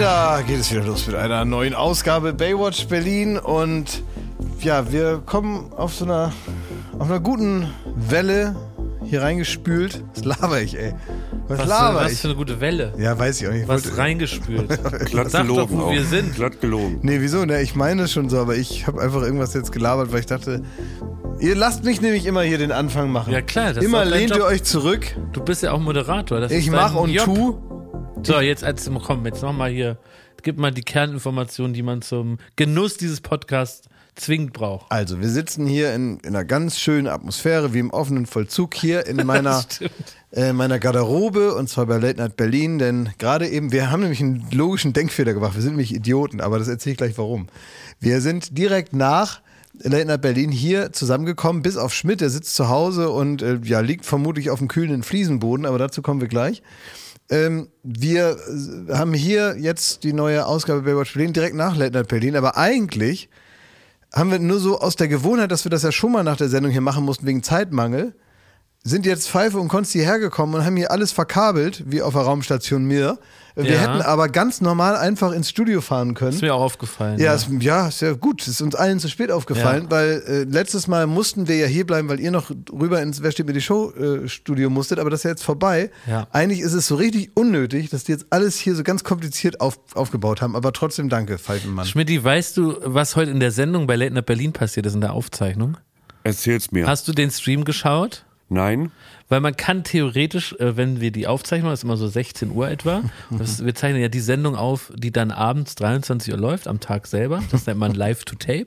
Da geht es wieder los mit einer neuen Ausgabe Baywatch Berlin. Und ja, wir kommen auf so einer, auf einer guten Welle hier reingespült. Was laber ich, ey? Was, Was, laber für, was ich? für eine gute Welle. Ja, weiß ich auch nicht. Ich Was wollte- reingespült. Glatt Sag doch, gelogen wo auch. wir sind. Glatt gelogen. Nee, wieso? Ne, ich meine es schon so, aber ich habe einfach irgendwas jetzt gelabert, weil ich dachte, ihr lasst mich nämlich immer hier den Anfang machen. Ja, klar, das ist Immer auch dein lehnt ihr euch zurück. Du bist ja auch Moderator. Das Ich ist mach dein und Job. tu. So, jetzt als komm, jetzt noch mal hier. Gib mal die Kerninformationen, die man zum Genuss dieses Podcasts zwingend braucht. Also, wir sitzen hier in, in einer ganz schönen Atmosphäre, wie im offenen Vollzug hier in meiner, äh, meiner Garderobe und zwar bei Late Night Berlin, denn gerade eben, wir haben nämlich einen logischen Denkfehler gemacht. Wir sind nämlich Idioten, aber das erzähle ich gleich warum. Wir sind direkt nach Late Night Berlin hier zusammengekommen, bis auf Schmidt, der sitzt zu Hause und äh, ja, liegt vermutlich auf dem kühlen Fliesenboden, aber dazu kommen wir gleich. Ähm, wir äh, haben hier jetzt die neue Ausgabe Baywatch Berlin direkt nach Night Berlin, aber eigentlich haben wir nur so aus der Gewohnheit, dass wir das ja schon mal nach der Sendung hier machen mussten wegen Zeitmangel, sind jetzt Pfeife und Konsti hergekommen und haben hier alles verkabelt, wie auf der Raumstation Mir. Wir Ja. hätten aber ganz normal einfach ins Studio fahren können. Ist mir auch aufgefallen. Ja, ist, ja, ist ja gut. Ist uns allen zu spät aufgefallen, Ja. weil äh, letztes Mal mussten wir ja hier bleiben, weil ihr noch rüber ins Wer steht mir die Show äh, Studio musstet, aber das ist ja jetzt vorbei. Ja. Eigentlich ist es so richtig unnötig, dass die jetzt alles hier so ganz kompliziert auf, aufgebaut haben, aber trotzdem danke, Pfeifenmann. Schmidti, weißt du, was heute in der Sendung bei Late Night Berlin passiert ist in der Aufzeichnung? Erzähl's mir. Hast du den Stream geschaut? Nein? Weil man kann theoretisch, äh, wenn wir die Aufzeichnung, das ist immer so 16 Uhr etwa, das, wir zeichnen ja die Sendung auf, die dann abends 23 Uhr läuft, am Tag selber. Das nennt man Live to Tape.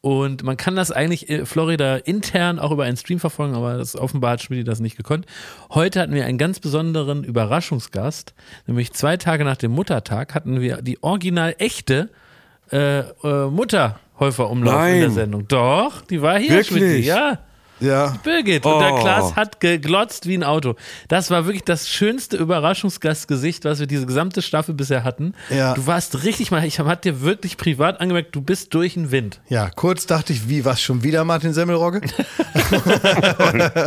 Und man kann das eigentlich äh, Florida intern auch über einen Stream verfolgen, aber das offenbar hat Schmidt das nicht gekonnt. Heute hatten wir einen ganz besonderen Überraschungsgast, nämlich zwei Tage nach dem Muttertag hatten wir die original echte äh, äh, Mutterhäufer-Umlauf in der Nein. Sendung. Doch, die war hier? Schmidti, ja. Ja. Birgit und der Oh. Klaas hat geglotzt wie ein Auto. Das war wirklich das schönste Überraschungsgastgesicht, was wir diese gesamte Staffel bisher hatten. Ja. Du warst richtig mal, ich hab dir wirklich privat angemerkt, du bist durch den Wind. Ja, kurz dachte ich, wie, was schon wieder Martin Semmelrogge?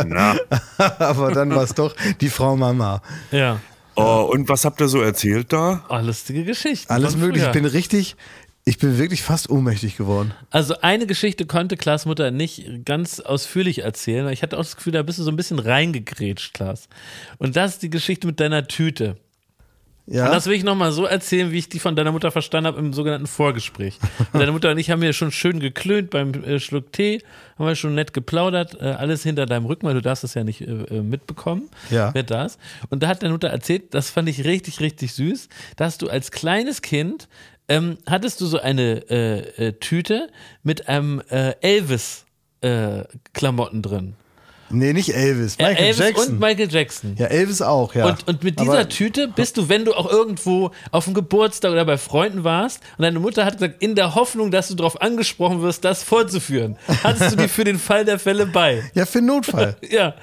Na. aber dann war es doch die Frau Mama. Ja. Oh, und was habt ihr so erzählt da? Oh, lustige Geschichten. Alles möglich. Ich bin richtig, ich bin wirklich fast ohnmächtig geworden. Also eine Geschichte konnte Klaas Mutter nicht ganz ausführlich erzählen. weil Ich hatte auch das Gefühl, da bist du so ein bisschen reingegrätscht, Klaas. Und das ist die Geschichte mit deiner Tüte. Ja. Und das will ich nochmal so erzählen, wie ich die von deiner Mutter verstanden habe im sogenannten Vorgespräch. Deine Mutter und ich haben hier schon schön geklönt beim äh, Schluck Tee, haben wir schon nett geplaudert, äh, alles hinter deinem Rücken, weil du darfst das ja nicht äh, äh, mitbekommen, Ja. wer das. Und da hat deine Mutter erzählt, das fand ich richtig, richtig süß, dass du als kleines Kind ähm, hattest du so eine äh, äh, Tüte mit einem äh, Elvis äh, drin. nee, nicht Elvis. Michael Elvis Jackson. und Michael Jackson. ja, Elvis auch, ja. Und, und mit dieser Aber- Tüte bist du, wenn du auch irgendwo auf dem Geburtstag oder bei Freunden warst und deine Mutter hat gesagt, in der Hoffnung, dass du darauf angesprochen wirst, das vorzuführen, hattest du die für den Fall der Fälle bei. Ja, für Notfall. Ja.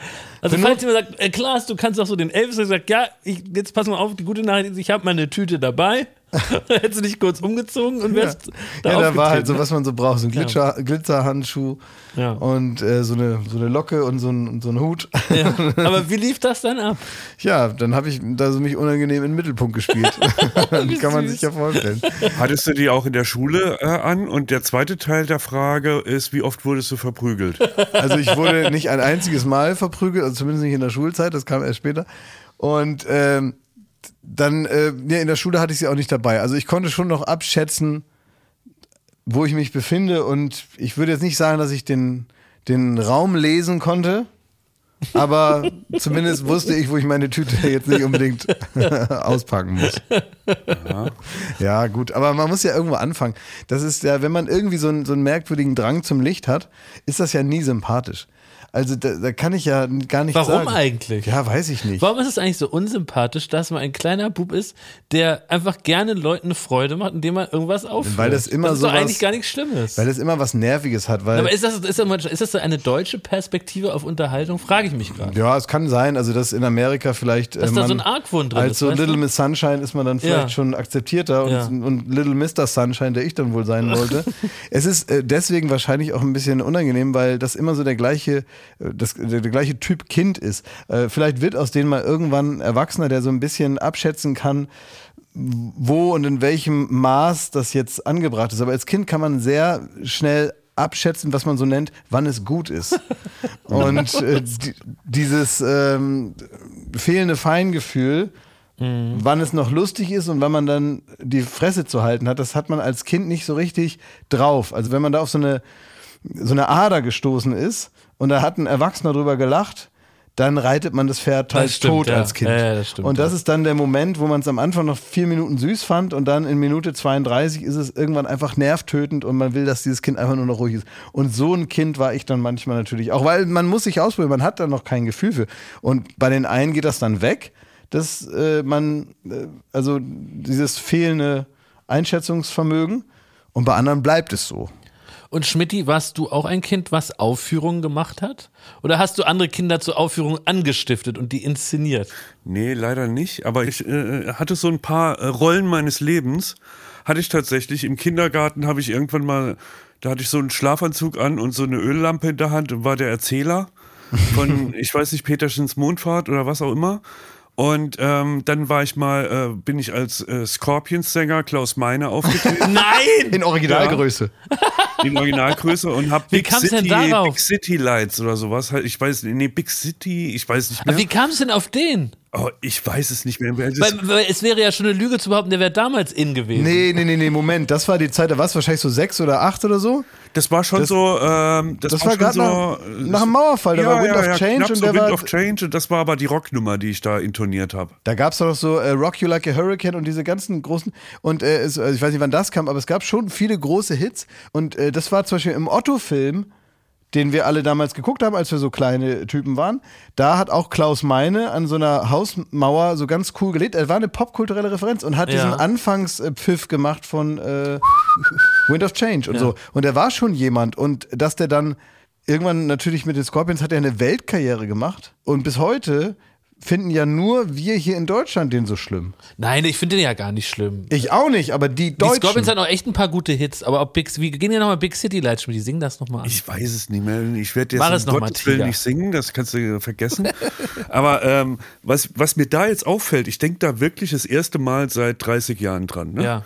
Also falls jemand sagt, äh, Klaas, du kannst doch so den Elvis, der sagt, ja, ich, jetzt pass mal auf, die gute Nachricht ist, ich habe meine Tüte dabei. Hättest du dich kurz umgezogen und wärst da ja, da war halt so, was man so braucht. So ein Glitzer, Glitzerhandschuh Ja. und äh, so, eine, so eine Locke und so ein, so ein Hut. Ja. Aber wie lief das dann ab? Ja, dann habe ich da so mich unangenehm in den Mittelpunkt gespielt. Kann man sich ja vorstellen. Hattest du die auch in der Schule äh, an? Und der zweite Teil der Frage ist, wie oft wurdest du verprügelt? Also ich wurde nicht ein einziges Mal verprügelt, also zumindest nicht in der Schulzeit, das kam erst später. Und ähm, dann, äh, nee, in der Schule hatte ich sie auch nicht dabei. Also ich konnte schon noch abschätzen, wo ich mich befinde. Und ich würde jetzt nicht sagen, dass ich den, den Raum lesen konnte. Aber zumindest wusste ich, wo ich meine Tüte jetzt nicht unbedingt auspacken muss. Ja, gut, aber man muss ja irgendwo anfangen. Das ist ja, wenn man irgendwie so einen, so einen merkwürdigen Drang zum Licht hat, ist das ja nie sympathisch. Also da, da kann ich ja gar nicht Warum sagen. eigentlich? Ja, weiß ich nicht. Warum ist es eigentlich so unsympathisch, dass man ein kleiner Bub ist, der einfach gerne Leuten eine Freude macht, indem man irgendwas aufführt? Weil das immer das ist sowas- eigentlich gar nichts Schlimmes. Weil das immer was Nerviges hat, weil. Aber ist das, ist, das, ist das so eine deutsche Perspektive auf Unterhaltung? Frage ich mich gerade. ja, es kann sein, also dass in Amerika vielleicht. Dass äh, da so ein Argwohn drin Als ist, so Little? Miss Sunshine ist man dann vielleicht Ja. schon akzeptierter und, Ja. und Little Mr. Sunshine, der ich dann wohl sein wollte. es ist äh, deswegen wahrscheinlich auch ein bisschen unangenehm, weil das immer so der gleiche das, der, der gleiche Typ Kind ist. Äh, vielleicht wird aus denen mal irgendwann ein Erwachsener, der so ein bisschen abschätzen kann, wo und in welchem Maß das jetzt angebracht ist. Aber als Kind kann man sehr schnell abschätzen, was man so nennt, wann es gut ist. Und äh, die, dieses ähm, fehlende Feingefühl, mhm. wann es noch lustig ist und wann man dann die Fresse zu halten hat, das hat man als Kind nicht so richtig drauf. Also wenn man da auf so eine, so eine Ader gestoßen ist und da hat ein Erwachsener drüber gelacht, dann reitet man das Pferd halt Das stimmt, tot ja. als Kind. Ja, ja, das stimmt, und das ja. ist dann der Moment, wo man es am Anfang noch vier Minuten süß fand und dann in Minute 32 ist es irgendwann einfach nervtötend und man will, dass dieses Kind einfach nur noch ruhig ist. Und so ein Kind war ich dann manchmal natürlich auch, weil man muss sich ausprobieren, man hat da noch kein Gefühl für. Und bei den einen geht das dann weg, dass äh, man, äh, also dieses fehlende Einschätzungsvermögen und bei anderen bleibt es so. Und Schmidti, warst du auch ein Kind, was Aufführungen gemacht hat? Oder hast du andere Kinder zur Aufführung angestiftet und die inszeniert? Nee, leider nicht. Aber ich äh, hatte so ein paar äh, Rollen meines Lebens. Hatte ich tatsächlich. Im Kindergarten habe ich irgendwann mal, da hatte ich so einen Schlafanzug an und so eine Öllampe in der Hand und war der Erzähler von, ich weiß nicht, Peterschens Mondfahrt oder was auch immer. Und ähm, dann war ich mal, äh, bin ich als äh, Scorpions-Sänger Klaus Meine aufgetreten. Nein! In Originalgröße. in Originalgröße und hab Wie Big kam's denn City, darauf? Big City Lights oder sowas. halt, Ich weiß nicht, nee, Big City, ich weiß nicht mehr. Aber wie kam es denn auf den? Oh, ich weiß es nicht mehr. Weil, weil es wäre ja schon eine Lüge zu behaupten, der wäre damals in gewesen. Nee, nee, nee, nee, Moment. Das war die Zeit, da war es wahrscheinlich so sechs oder acht oder so. Das war schon Das- so. Ähm, das, das war, war schon grad so. nach- nach dem Mauerfall, da war Wind of Change knapp und so der Wind war- of Change und das war aber die Rocknummer, die ich da intoniert habe. Da gab es doch so äh, Rock You Like a Hurricane und diese ganzen großen. Und äh, es, also ich weiß nicht, wann das kam, aber es gab schon viele große Hits. Und äh, das war zum Beispiel im Otto-Film, den wir alle damals geguckt haben, als wir so kleine Typen waren. Da hat auch Klaus Meine an so einer Hausmauer so ganz cool gelebt. Er war eine popkulturelle Referenz und hat Ja. diesen Anfangspfiff gemacht von äh, Wind of Change und so. Und er war schon jemand. Und dass der dann irgendwann natürlich mit den Scorpions hat er eine Weltkarriere gemacht. Und bis heute finden ja nur wir hier in Deutschland den so schlimm. Nein, ich finde den ja gar nicht schlimm. Ich auch nicht, aber die Die Deutschen. Scorpions hatten auch echt ein paar gute Hits, aber ob Big, wie gehen ja nochmal Big City Lights Schmidt, die singen das nochmal an. Ich weiß es nicht mehr. Ich werde jetzt Mach es um noch mal, Gottes Willen nicht singen, das kannst du vergessen. Aber ähm, was, was mir da jetzt auffällt, ich denke da wirklich das erste Mal seit 30 Jahren dran. Ne? Ja.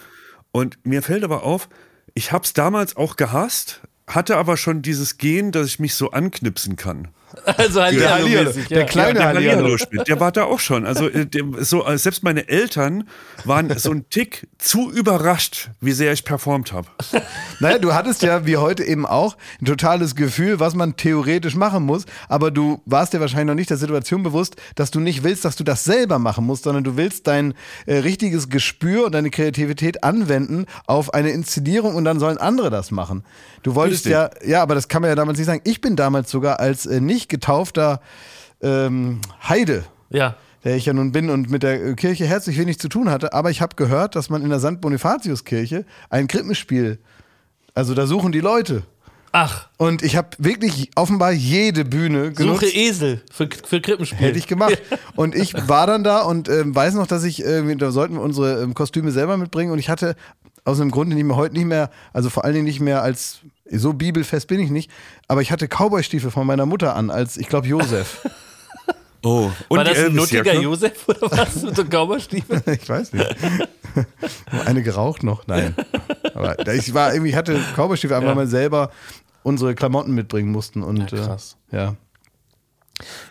Und mir fällt aber auf, ich habe es damals auch gehasst, hatte aber schon dieses Gen, dass ich mich so anknipsen kann. Also halt Der ja, Hallihallo, der ja. kleine der Hallihallo. Hallihallo spielt, der war da auch schon. Also äh, so, äh, selbst meine Eltern waren so ein Tick zu überrascht, wie sehr ich performt habe. Naja, du hattest ja wie heute eben auch ein totales Gefühl, was man theoretisch machen muss, aber du warst dir wahrscheinlich noch nicht der Situation bewusst, dass du nicht willst, dass du das selber machen musst, sondern du willst dein äh, richtiges Gespür und deine Kreativität anwenden auf eine Inszenierung und dann sollen andere das machen. Du wolltest Richtig. ja, ja, aber das kann man ja damals nicht sagen. Ich bin damals sogar als äh, nicht getaufter ähm, Heide Ja. der ich ja nun bin und mit der Kirche herzlich wenig zu tun hatte, aber ich habe gehört, dass man in der St. Bonifatius-Kirche ein Krippenspiel, also da suchen die Leute. Ach, Und ich habe wirklich offenbar jede Bühne genutzt. suche Esel für, für Krippenspiel. Hätte ich gemacht. Und ich war dann da und ähm, weiß noch, dass ich, äh, da sollten wir unsere ähm, Kostüme selber mitbringen und ich hatte aus einem Grund nicht mehr, heute nicht mehr, also vor allen Dingen nicht mehr als, so bibelfest bin ich nicht, aber ich hatte Cowboystiefel von meiner Mutter an, als, ich glaube, Josef. Oh, und War das ein nuttiger Elvis-Jacke? Josef oder was mit so Cowboystiefeln? ich weiß nicht. Eine geraucht noch? Nein. Aber ich war irgendwie, hatte Cowboystiefel, einfach Ja. mal selber unsere Klamotten mitbringen mussten. Und, Ja, krass. Äh, ja.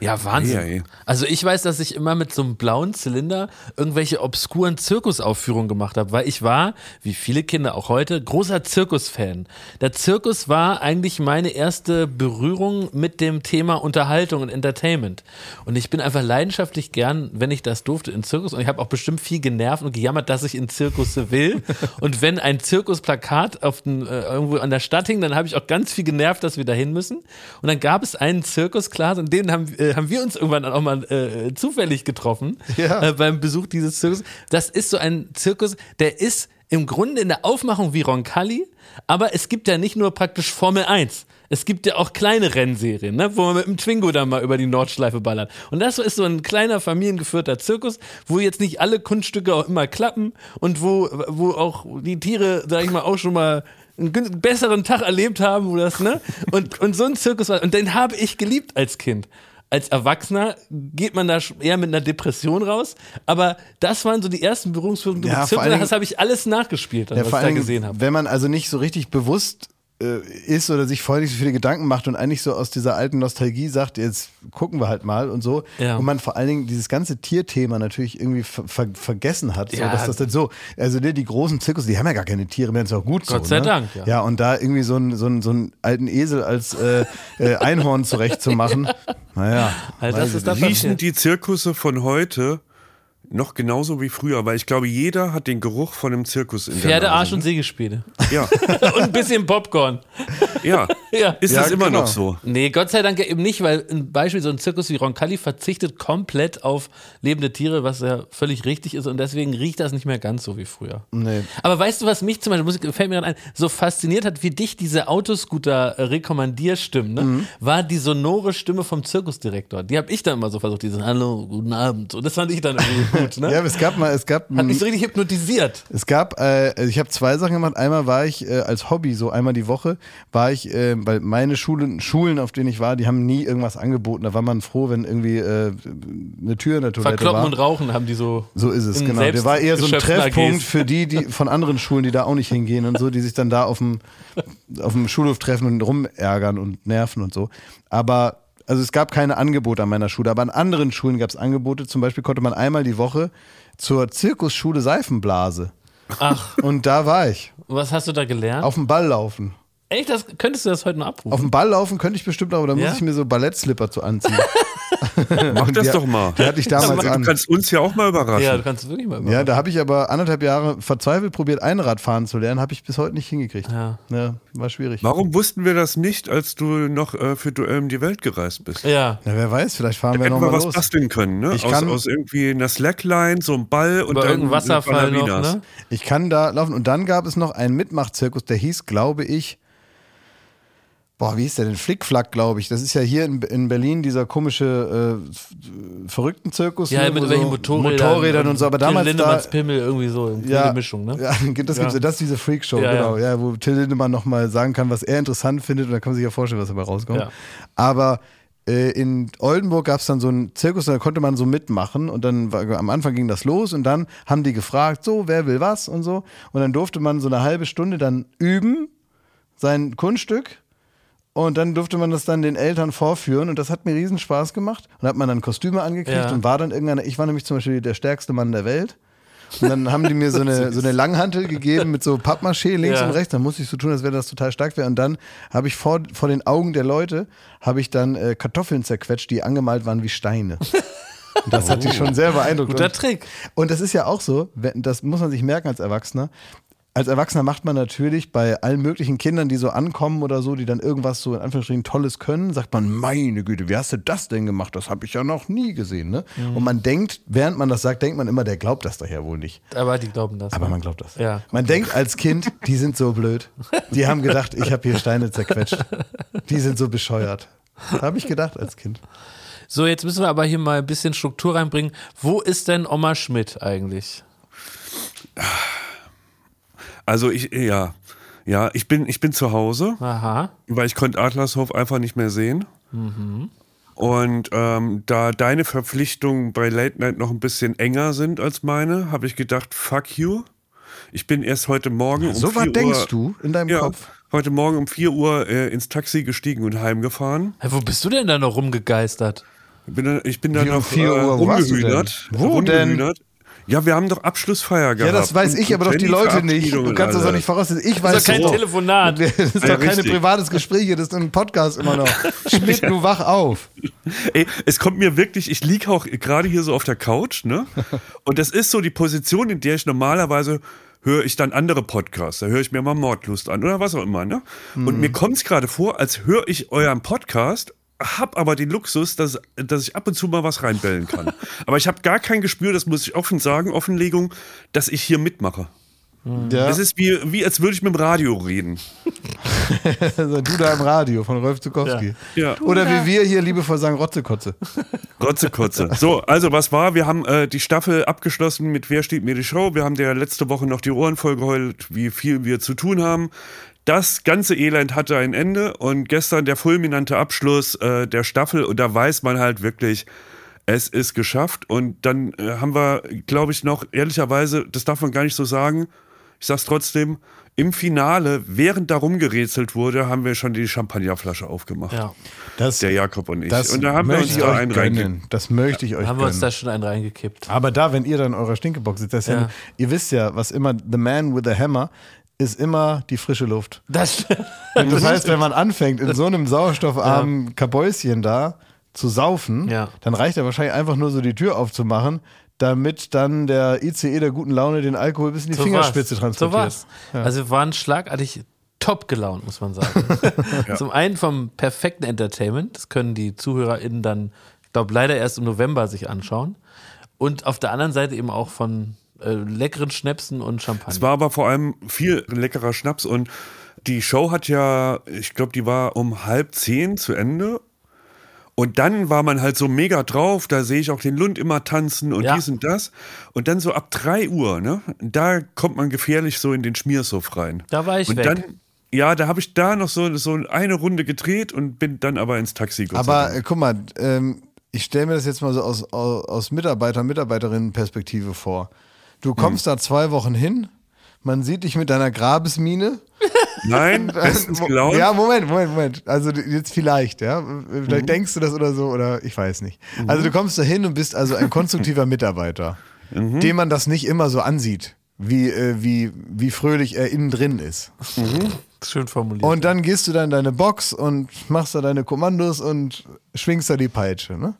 Ja, Wahnsinn. Ja, ja. Also ich weiß, dass ich immer mit so einem blauen Zylinder irgendwelche obskuren Zirkusaufführungen gemacht habe, weil ich war, wie viele Kinder auch heute, großer Zirkusfan. Der Zirkus war eigentlich meine erste Berührung mit dem Thema Unterhaltung und Entertainment. Und ich bin einfach leidenschaftlich gern, wenn ich das durfte, in Zirkus. Und ich habe auch bestimmt viel genervt und gejammert, dass ich in Zirkusse will. und wenn ein Zirkusplakat auf den, äh, irgendwo an der Stadt hing, dann habe ich auch ganz viel genervt, dass wir da hin müssen. Und dann gab es einen Zirkusklass und den haben, äh, haben wir uns irgendwann auch mal äh, zufällig getroffen Ja. äh, beim Besuch dieses Zirkus. Das ist so ein Zirkus, der ist im Grunde in der Aufmachung wie Roncalli, aber es gibt ja nicht nur praktisch Formel 1. Es gibt ja auch kleine Rennserien, ne, wo man mit dem Twingo dann mal über die Nordschleife ballert. Und das ist so ein kleiner familiengeführter Zirkus, wo jetzt nicht alle Kunststücke auch immer klappen und wo, wo auch die Tiere, sag ich mal, auch schon mal einen besseren Tag erlebt haben, wo das, ne? Und, und so ein Zirkus war, und den habe ich geliebt als Kind. Als Erwachsener geht man da eher mit einer Depression raus, aber das waren so die ersten Berührungspunkte Ja, mit Dingen- das habe ich alles nachgespielt, Ja, was vor ich da gesehen habe. wenn man also nicht so richtig bewusst äh, ist oder sich vorher nicht so viele Gedanken macht und eigentlich so aus dieser alten Nostalgie sagt, jetzt gucken wir halt mal und so. Ja. Und man vor allen Dingen dieses ganze Tierthema natürlich irgendwie ver ver vergessen hat. So, Ja. dass das dann so, also die, die großen Zirkus, die haben ja gar keine Tiere mehr, das ist auch gut so. Gott sei ne? Dank, ja. Ja, und da irgendwie so einen so einen- so einen alten Esel als äh, äh, Einhorn zurechtzumachen, naja. Weiß das ist da nicht. Riechen die Zirkusse von heute noch genauso wie früher? Weil ich glaube, jeder hat den Geruch von einem Zirkus in Pferde, der Arsch Nase. und Sägespiele. Ja, und ein bisschen Popcorn. ja. Ja. Ist Ja, das immer genau. noch so? Nee, Gott sei Dank ja eben nicht, weil ein Beispiel, so ein Zirkus wie Roncalli verzichtet komplett auf lebende Tiere, was ja völlig richtig ist und deswegen riecht das nicht mehr ganz so wie früher. Nee. Aber weißt du, was mich zum Beispiel, fällt mir gerade ein, so fasziniert hat, wie dich diese Autoscooter-Rekommandierstimmen, ne, Mhm. war die sonore Stimme vom Zirkusdirektor. Die habe ich dann immer so versucht, diesen Hallo, guten Abend. Und das fand ich dann irgendwie gut, ne? Ja, aber es gab mal, es gab Hat mich so richtig hypnotisiert. Es gab, äh, ich habe zwei Sachen gemacht. Einmal war ich äh, als Hobby, so einmal die Woche, war ich, äh, weil meine Schulen, Schulen, auf denen ich war, die haben nie irgendwas angeboten. Da war man froh, wenn irgendwie äh, eine Tür in der Toilette Verkloppen war. und Rauchen haben die so. So ist es, genau. Der war eher so ein Treffpunkt für die, die von anderen Schulen, die da auch nicht hingehen und so, die sich dann da auf dem, auf dem Schulhof treffen und rumärgern und nerven und so. Aber also es gab keine Angebote an meiner Schule, aber an anderen Schulen gab es Angebote. Zum Beispiel konnte man einmal die Woche zur Zirkusschule Seifenblase. Ach, Und da war ich. was hast du da gelernt? Auf dem Ball laufen. Echt, das, könntest du das heute noch abrufen? Auf dem Ball laufen könnte ich bestimmt, aber da Ja? muss ich mir so Ballettslipper zu anziehen. Mach das die, doch mal. Die hatte ich damals Du an. kannst uns ja auch mal überraschen. ja, du kannst wirklich mal Ja, da habe ich aber anderthalb Jahre verzweifelt probiert, Einradfahren zu lernen, habe ich bis heute nicht hingekriegt. Ja. war schwierig. Warum wussten wir das nicht, als du noch äh, für Duell um die Welt gereist bist? Ja. Na, wer weiß, vielleicht fahren wir Hätten wir nochmal was los. basteln können, ne? Ich Aus, kann- aus irgendwie einer Slackline, so einem Ball und Über dann irgendeinen Wasserfall noch, ne? Ich kann da laufen. Und dann gab es noch einen Mitmachzirkus, der hieß, glaube ich, boah, wie hieß der denn? Flickflack, glaube ich. Das ist ja hier in, in Berlin dieser komische äh, verrückten Zirkus. Ja, ne, mit wo welchen so Motorrädern. Motorrädern und so. Aber Till damals da, Lindemanns Pimmel irgendwie so. Eine ja, Mischung, ne? Ja, das, Ja. Gibt's, das ist diese Freakshow, Ja, genau. ja. Ja. wo Till Lindemann nochmal sagen kann, was er interessant findet und dann kann man sich ja vorstellen, was dabei rauskommt. Ja. Aber äh, in Oldenburg gab es dann so einen Zirkus, da konnte man so mitmachen und dann war, am Anfang ging das los und dann haben die gefragt, so, wer will was und so. Und dann durfte man so eine halbe Stunde dann üben, sein Kunststück. Und dann durfte man das dann den Eltern vorführen und das hat mir riesen Spaß gemacht. Und hat man dann Kostüme angekriegt Ja. und war dann irgendeiner, ich war nämlich zum Beispiel der stärkste Mann der Welt. Und dann haben die mir so eine, so eine Langhantel gegeben mit so Pappmaché links Ja. und rechts. Dann musste ich so tun, als wäre das total stark wäre. Und dann habe ich vor, vor den Augen der Leute, habe ich dann äh, Kartoffeln zerquetscht, die angemalt waren wie Steine. Und das hat sich schon sehr beeindruckt. Guter Trick. und das ist ja auch so, das muss man sich merken als Erwachsener. Als Erwachsener macht man natürlich bei allen möglichen Kindern, die so ankommen oder so, die dann irgendwas so in Anführungsstrichen Tolles können, sagt man, meine Güte, wie hast du das denn gemacht? Das habe ich ja noch nie gesehen. Ne? Mhm. Und man denkt, während man das sagt, denkt man immer, der glaubt das ja wohl nicht. Aber die glauben das. Aber ne? man glaubt das. Ja. Man denkt als Kind, die sind so blöd. Die haben gedacht, ich habe hier Steine zerquetscht. Die sind so bescheuert. Habe ich gedacht als Kind. So, jetzt müssen wir aber hier mal ein bisschen Struktur reinbringen. Wo ist denn Oma Schmidt eigentlich? Also ich, ja, ja, ich bin, ich bin zu Hause, Aha. weil ich konnte Adlershof einfach nicht mehr sehen. Und ähm, da deine Verpflichtungen bei Late Night noch ein bisschen enger sind als meine, habe ich gedacht, fuck you. Ich bin erst heute Morgen um So was 4 denkst Uhr, du in deinem ja, Kopf? heute Morgen um 4 Uhr äh, ins Taxi gestiegen und heimgefahren. Hey, wo bist du denn da noch rumgegeistert? Bin da, ich bin da Wie um noch 4 äh, Uhr, wo denn? rumgehühnert. Wo denn? Ja, wir haben doch Abschlussfeier gehabt. Ja, das weiß ich, aber doch die Leute nicht. Du kannst das doch nicht voraussetzen. Ich Das weiß ist doch kein so. Telefonat. Das ist Ja, doch kein privates Gespräch hier, das ist ein Podcast immer noch. Schmidt, du wach auf. Ey, es kommt mir wirklich, ich liege auch gerade hier so auf der Couch, ne? Und das ist so die Position, in der ich normalerweise höre ich dann andere Podcasts. Da höre ich mir mal Mordlust an oder was auch immer, ne? Und mir kommt es gerade vor, als höre ich euren Podcast, hab aber den Luxus, dass, dass ich ab und zu mal was reinbellen kann. aber ich habe gar kein Gespür, das muss ich offen sagen, Offenlegung, dass ich hier mitmache. Ja, Es ist wie, wie als würde ich mit dem Radio reden. also du da im Radio von Rolf Zukowski. Ja. Oder wie wir hier liebevoll sagen, Rotzekotze. Rotzekotze. So, also was war? Wir haben äh, die Staffel abgeschlossen mit Wer steht mir die Show? Wir haben der letzte Woche noch die Ohren vollgeheult, wie viel wir zu tun haben. Das ganze Elend hatte ein Ende und gestern der fulminante Abschluss äh, der Staffel und da weiß man halt wirklich, es ist geschafft und dann äh, haben wir, glaube ich, noch ehrlicherweise, das darf man gar nicht so sagen, ich sag's trotzdem, im Finale, während da rumgerätselt wurde, haben wir schon die Champagnerflasche aufgemacht. Ja. Das, Der Jakob und ich. das und da haben wir uns euch einen gönnen. Das möchte ich euch Haben wir uns gönnen. da schon einen reingekippt. Aber da, wenn ihr dann in eurer Stinkebox sitzt, das ja. Ja. ihr wisst ja, was immer, the man with the hammer ist immer die frische Luft. Das, das heißt, wenn man anfängt, in so einem sauerstoffarmen Kabäuschen da zu saufen, Ja. dann reicht ja wahrscheinlich einfach nur so die Tür aufzumachen, damit dann der ICE der guten Laune den Alkohol bis in die so Fingerspitze war's. transportiert. So war's. Also wir waren schlagartig top gelaunt, muss man sagen. Zum einen vom perfekten Entertainment, das können die ZuhörerInnen dann, ich glaube, leider erst im November sich anschauen. Und auf der anderen Seite eben auch von äh, leckeren Schnäpsen und Champagner. Es war aber vor allem viel leckerer Schnaps und die Show hat ja, ich glaube, die war um halb zehn zu Ende. Und dann war man halt so mega drauf, da sehe ich auch den Lund immer tanzen und Ja. dies und das. Und dann so ab drei Uhr, ne, da kommt man gefährlich so in den Schmiersuff rein. Da war ich und weg. dann, ja, da habe ich da noch so, so eine Runde gedreht und bin dann aber ins Taxi sei Aber äh, guck mal, ähm, ich stelle mir das jetzt mal so aus, aus, aus Mitarbeiter- Mitarbeiterinnen-Perspektive vor. Du kommst Hm. da zwei Wochen hin, man sieht dich mit deiner Grabesmine. Nein, bestens gelaunt. Ja, Moment, Moment, Moment. Also jetzt vielleicht, ja. Vielleicht Mhm. denkst du das oder so, oder ich weiß nicht. Also du kommst da hin und bist also ein konstruktiver Mitarbeiter, Mhm. dem man das nicht immer so ansieht, wie, äh, wie, wie fröhlich er innen drin ist. Schön formuliert. Und dann gehst du da in deine Box und machst da deine Kommandos und schwingst da die Peitsche. Ne?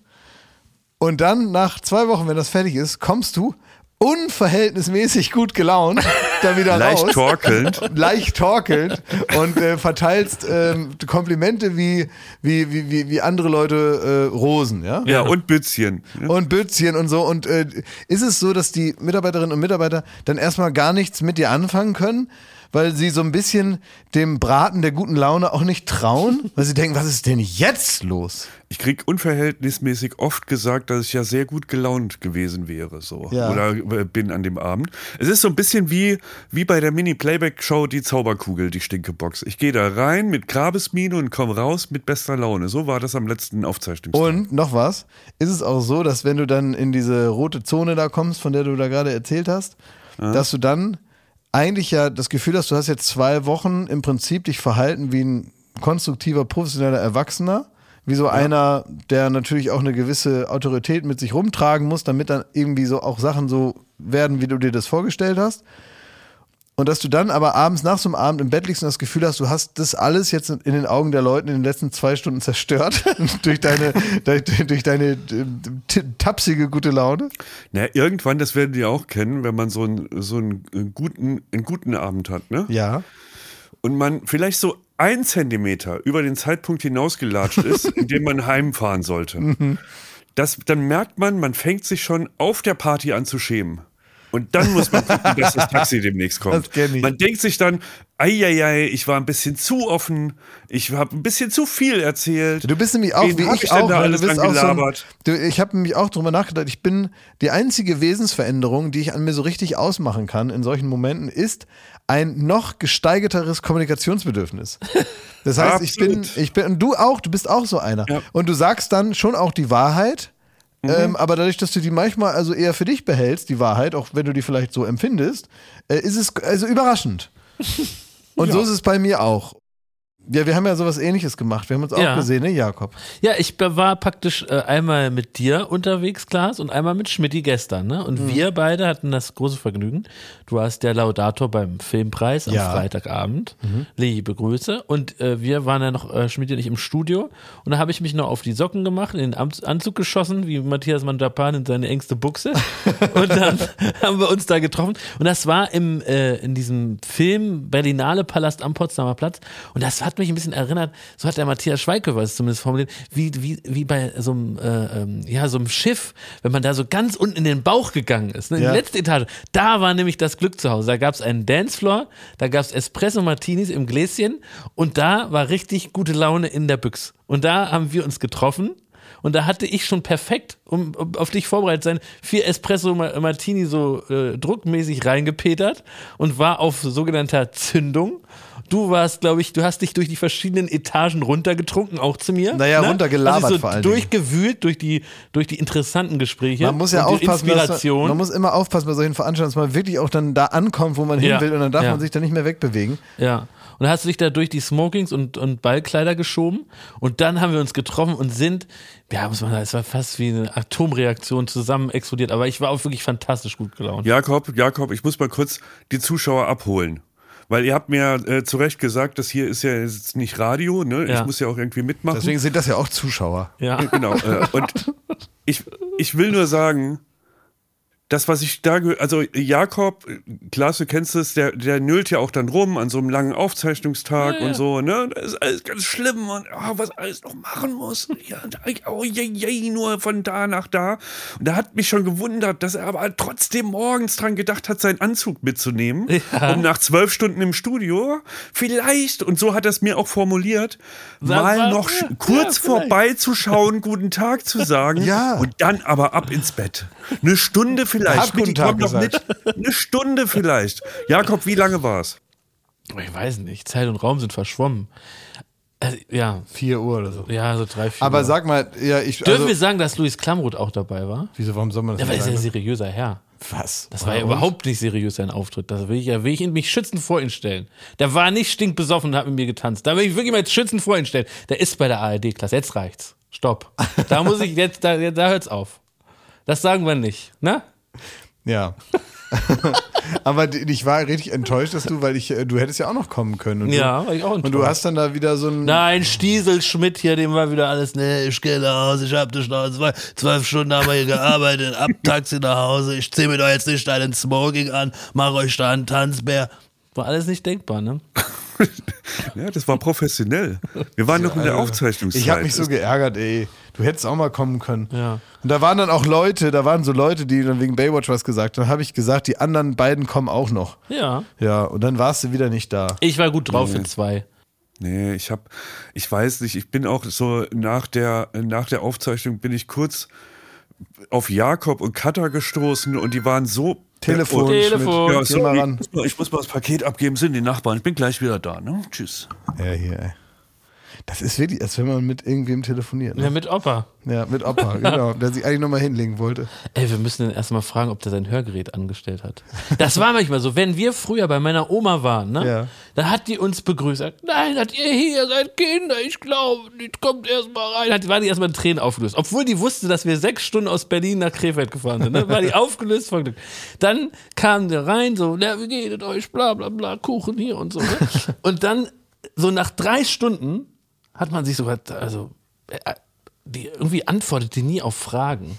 Und dann, nach zwei Wochen, wenn das fertig ist, kommst du unverhältnismäßig gut gelaunt da wieder Leicht raus. torkelnd. Leicht torkelnd und äh, verteilst ähm, Komplimente wie, wie, wie, wie, andere Leute äh, Rosen, ja? Ja, und Bützchen. und Bützchen und so. Und äh, ist es so, dass die Mitarbeiterinnen und Mitarbeiter dann erstmal gar nichts mit dir anfangen können, weil sie so ein bisschen dem Braten der guten Laune auch nicht trauen? Weil sie denken, was ist denn jetzt los? Ich krieg unverhältnismäßig oft gesagt, dass ich ja sehr gut gelaunt gewesen wäre, so. Ja. Oder äh, bin an dem Abend. Es ist so ein bisschen wie, wie bei der Mini-Playback-Show Die Zauberkugel, die Stinkebox. Ich gehe da rein mit Grabesmine und komme raus mit bester Laune. So war das am letzten Aufzeichnungstag. Und noch was, ist es auch so, dass wenn du dann in diese rote Zone da kommst, von der du da gerade erzählt hast, dass du dann eigentlich ja das Gefühl hast, du hast jetzt zwei Wochen im Prinzip dich verhalten wie ein konstruktiver, professioneller Erwachsener, wie so einer, der natürlich auch eine gewisse Autorität mit sich rumtragen muss, damit dann irgendwie so auch Sachen so werden, wie du dir das vorgestellt hast. Und dass du dann aber abends nach so einem Abend im Bett liegst und das Gefühl hast, du hast das alles jetzt in den Augen der Leute in den letzten zwei Stunden zerstört durch deine, durch, durch deine äh, tapsige gute Laune. Na, irgendwann, das werden die auch kennen, wenn man so einen, so einen äh, guten, einen guten Abend hat, ne? Ja. Und man vielleicht so ein Zentimeter über den Zeitpunkt hinausgelatscht ist, in dem man heimfahren sollte. Mhm. Das, dann merkt man, man fängt sich schon auf der Party an zu schämen. Und dann muss man gucken, dass das Taxi demnächst kommt. Man denkt sich dann, eieiei, ich war ein bisschen zu offen, ich habe ein bisschen zu viel erzählt. Du bist nämlich auch, Wen wie ich, ich auch, da alles du bist auch so ein, du, Ich habe nämlich auch drüber nachgedacht, ich bin die einzige Wesensveränderung, die ich an mir so richtig ausmachen kann in solchen Momenten, ist ein noch gesteigerteres Kommunikationsbedürfnis. Das heißt, ich bin, ich bin, und du auch, du bist auch so einer. Ja. Und du sagst dann schon auch die Wahrheit, ähm, aber dadurch, dass du die manchmal also eher für dich behältst, die Wahrheit, auch wenn du die vielleicht so empfindest, äh, ist es also überraschend. Und so ist es bei mir auch. Ja, wir haben ja sowas ähnliches gemacht. Wir haben uns auch Ja. gesehen, ne, Jakob? Ja, ich war praktisch äh, einmal mit dir unterwegs, Klaas, und einmal mit Schmidti gestern. Ne? Und Mhm. wir beide hatten das große Vergnügen. Du warst der Laudator beim Filmpreis am Ja. Mhm. Freitagabend. Liebe Grüße. Und äh, wir waren ja noch, äh, Schmidti und ich, im Studio. Und da habe ich mich noch auf die Socken gemacht, in den Anzug geschossen, wie Matthias Mandapan in seine engste Buchse. und dann haben wir uns da getroffen. Und das war im, äh, in diesem Film Berlinale Palast am Potsdamer Platz. Und das hat hat mich ein bisschen erinnert, so hat der Matthias Schweighöfer es zumindest formuliert, wie, wie, wie bei so einem, äh, ähm, ja, so einem Schiff, wenn man da so ganz unten in den Bauch gegangen ist, ne, in Ja. die letzte Etage. Da war nämlich das Glück zu Hause. Da gab es einen Dancefloor, da gab es Espresso Martinis im Gläschen und da war richtig gute Laune in der Büchs. Und da haben wir uns getroffen. Und da hatte ich schon perfekt, um, um auf dich vorbereitet zu sein, vier Espresso Ma- Martini so äh, druckmäßig reingepetert und war auf sogenannter Zündung. Du warst, glaube ich, du hast dich durch die verschiedenen Etagen runtergetrunken, auch zu mir. Naja, runtergelabert Hast dich so vor Dingen. durchgewühlt durch die, durch die interessanten Gespräche. Man muss ja aufpassen, Inspiration. man, man muss immer aufpassen bei solchen Veranstaltungen, dass man wirklich auch dann da ankommt, wo man Ja. hin will und dann darf Ja. man sich da nicht mehr wegbewegen. Ja. Und dann hast du dich da durch die Smokings und, und Ballkleider geschoben. Und dann haben wir uns getroffen und sind, ja, muss man sagen, es war fast wie eine Atomreaktion zusammen explodiert. Aber ich war auch wirklich fantastisch gut gelaunt. Jakob, Jakob, ich muss mal kurz die Zuschauer abholen. Weil ihr habt mir äh, zu Recht gesagt, das hier ist ja jetzt nicht Radio, ne? Ja. Ich muss ja auch irgendwie mitmachen. Deswegen sind das ja auch Zuschauer. Ja. Genau. Äh, und ich, ich will nur sagen, das, was ich da, also Jakob, Klaas, du kennst es, der, der nüllt ja auch dann rum an so einem langen Aufzeichnungstag Ja, ja. und so, ne? Das ist alles ganz schlimm und oh, was alles noch machen muss. Ja, oh, je, je, nur von da nach da. Und da hat mich schon gewundert, dass er aber trotzdem morgens dran gedacht hat, seinen Anzug mitzunehmen, Ja. um nach zwölf Stunden im Studio vielleicht, und so hat er es mir auch formuliert, Sag mal mal, noch kurz vorbeizuschauen, guten Tag zu sagen Ja. und dann aber ab ins Bett. Eine Stunde Hab vielleicht. guten Mitti, Tag doch mit. Eine Stunde vielleicht. Jakob, wie lange war's? Ich weiß nicht, Zeit und Raum sind verschwommen. Also, ja, 4 Uhr oder so. ja, so drei, vier. Aber Uhr. sag mal, ja, ich. Dürfen Also, wir sagen, dass Luis Klamroth auch dabei war? wieso, warum soll man das Ja, weil er nicht ist ja ein sagen? seriöser Herr. Was? Das war ja überhaupt nicht seriös, sein Auftritt. Da will ich, ja, will ich ihn mich schützend vor ihn stellen. Der war nicht stinkbesoffen und hat mit mir getanzt. Da will ich wirklich mal jetzt schützend vor ihn stellen. Der ist bei der ARD-Klasse. Jetzt reicht's. Stopp. Da muss ich jetzt, da, da hört's auf. Das sagen wir nicht, ne? Ja. Aber die- ich war richtig enttäuscht, dass du, weil ich, äh, du hättest ja auch noch kommen können. Und Ja, du, war ich auch Und du enttäuscht. hast dann da wieder so ein. Nein, Stiesel Schmidt hier, dem war wieder alles, ne, ich gehe nach Hause, ich hab dich noch zwei, zwölf Stunden haben wir hier gearbeitet, ab Taxi nach Hause, ich zieh mir doch jetzt nicht einen Smoking an, mach euch da einen Tanzbär. War alles nicht denkbar, ne? Ja, das war professionell. Wir waren noch in der Aufzeichnungszeit. Ich habe mich so geärgert, ey. Du hättest auch mal kommen können. Ja. Und da waren dann auch Leute, da waren so Leute, die dann wegen Baywatch was gesagt haben. Dann habe ich gesagt, die anderen beiden kommen auch noch. Ja. Ja, und dann warst du wieder nicht da. Ich war gut drauf für zwei. Nee, ich hab, ich weiß nicht, ich bin auch so nach der, nach der Aufzeichnung bin ich kurz auf Jakob und Katha gestoßen und die waren so Telefon, Oh, Telefon. Ja, sorry, ich muss mal, ich muss mal das Paket abgeben, sind die Nachbarn. Ich bin gleich wieder da, ne? Tschüss. Ja, hier, ey. Das ist wirklich, als wenn man mit irgendwem telefoniert. Ja, Ne? mit Opa. Ja, mit Opa, genau, der sich eigentlich nochmal hinlegen wollte. Ey, wir müssen den erstmal fragen, ob der sein Hörgerät angestellt hat. Das war manchmal so, wenn wir früher bei meiner Oma waren, ne? Ja. Dann hat die uns begrüßt. Sagt, Nein, hat ihr hier, seid Kinder, ich glaube, nicht, kommt erstmal rein. Hat, war die erstmal in Tränen aufgelöst. Obwohl die wusste, dass wir sechs Stunden aus Berlin nach Krefeld gefahren sind. Ne? War die aufgelöst vor Glück. Dann kam der rein, so, na, wie geht es euch, bla bla bla, Kuchen hier und so. Ne? Und dann, so nach drei Stunden, hat man sich sogar, also, äh, die irgendwie antwortete nie auf Fragen.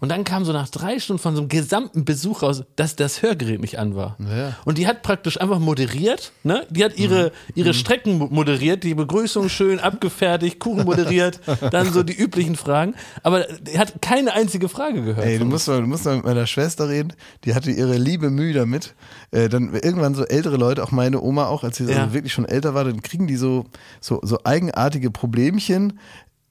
Und dann kam so nach drei Stunden von so einem gesamten Besuch raus, dass das Hörgerät nicht an war. Ja. Und die hat praktisch einfach moderiert, ne? Die hat ihre, ihre Strecken mo- moderiert, die Begrüßung schön abgefertigt, Kuchen moderiert, dann so die üblichen Fragen. Aber die hat keine einzige Frage gehört. Ey, du musst, mal, du musst mal mit meiner Schwester reden, die hatte ihre liebe Mühe damit. Äh, dann irgendwann so ältere Leute, auch meine Oma auch, als sie so Ja. wirklich schon älter war, dann kriegen die so, so, so eigenartige Problemchen,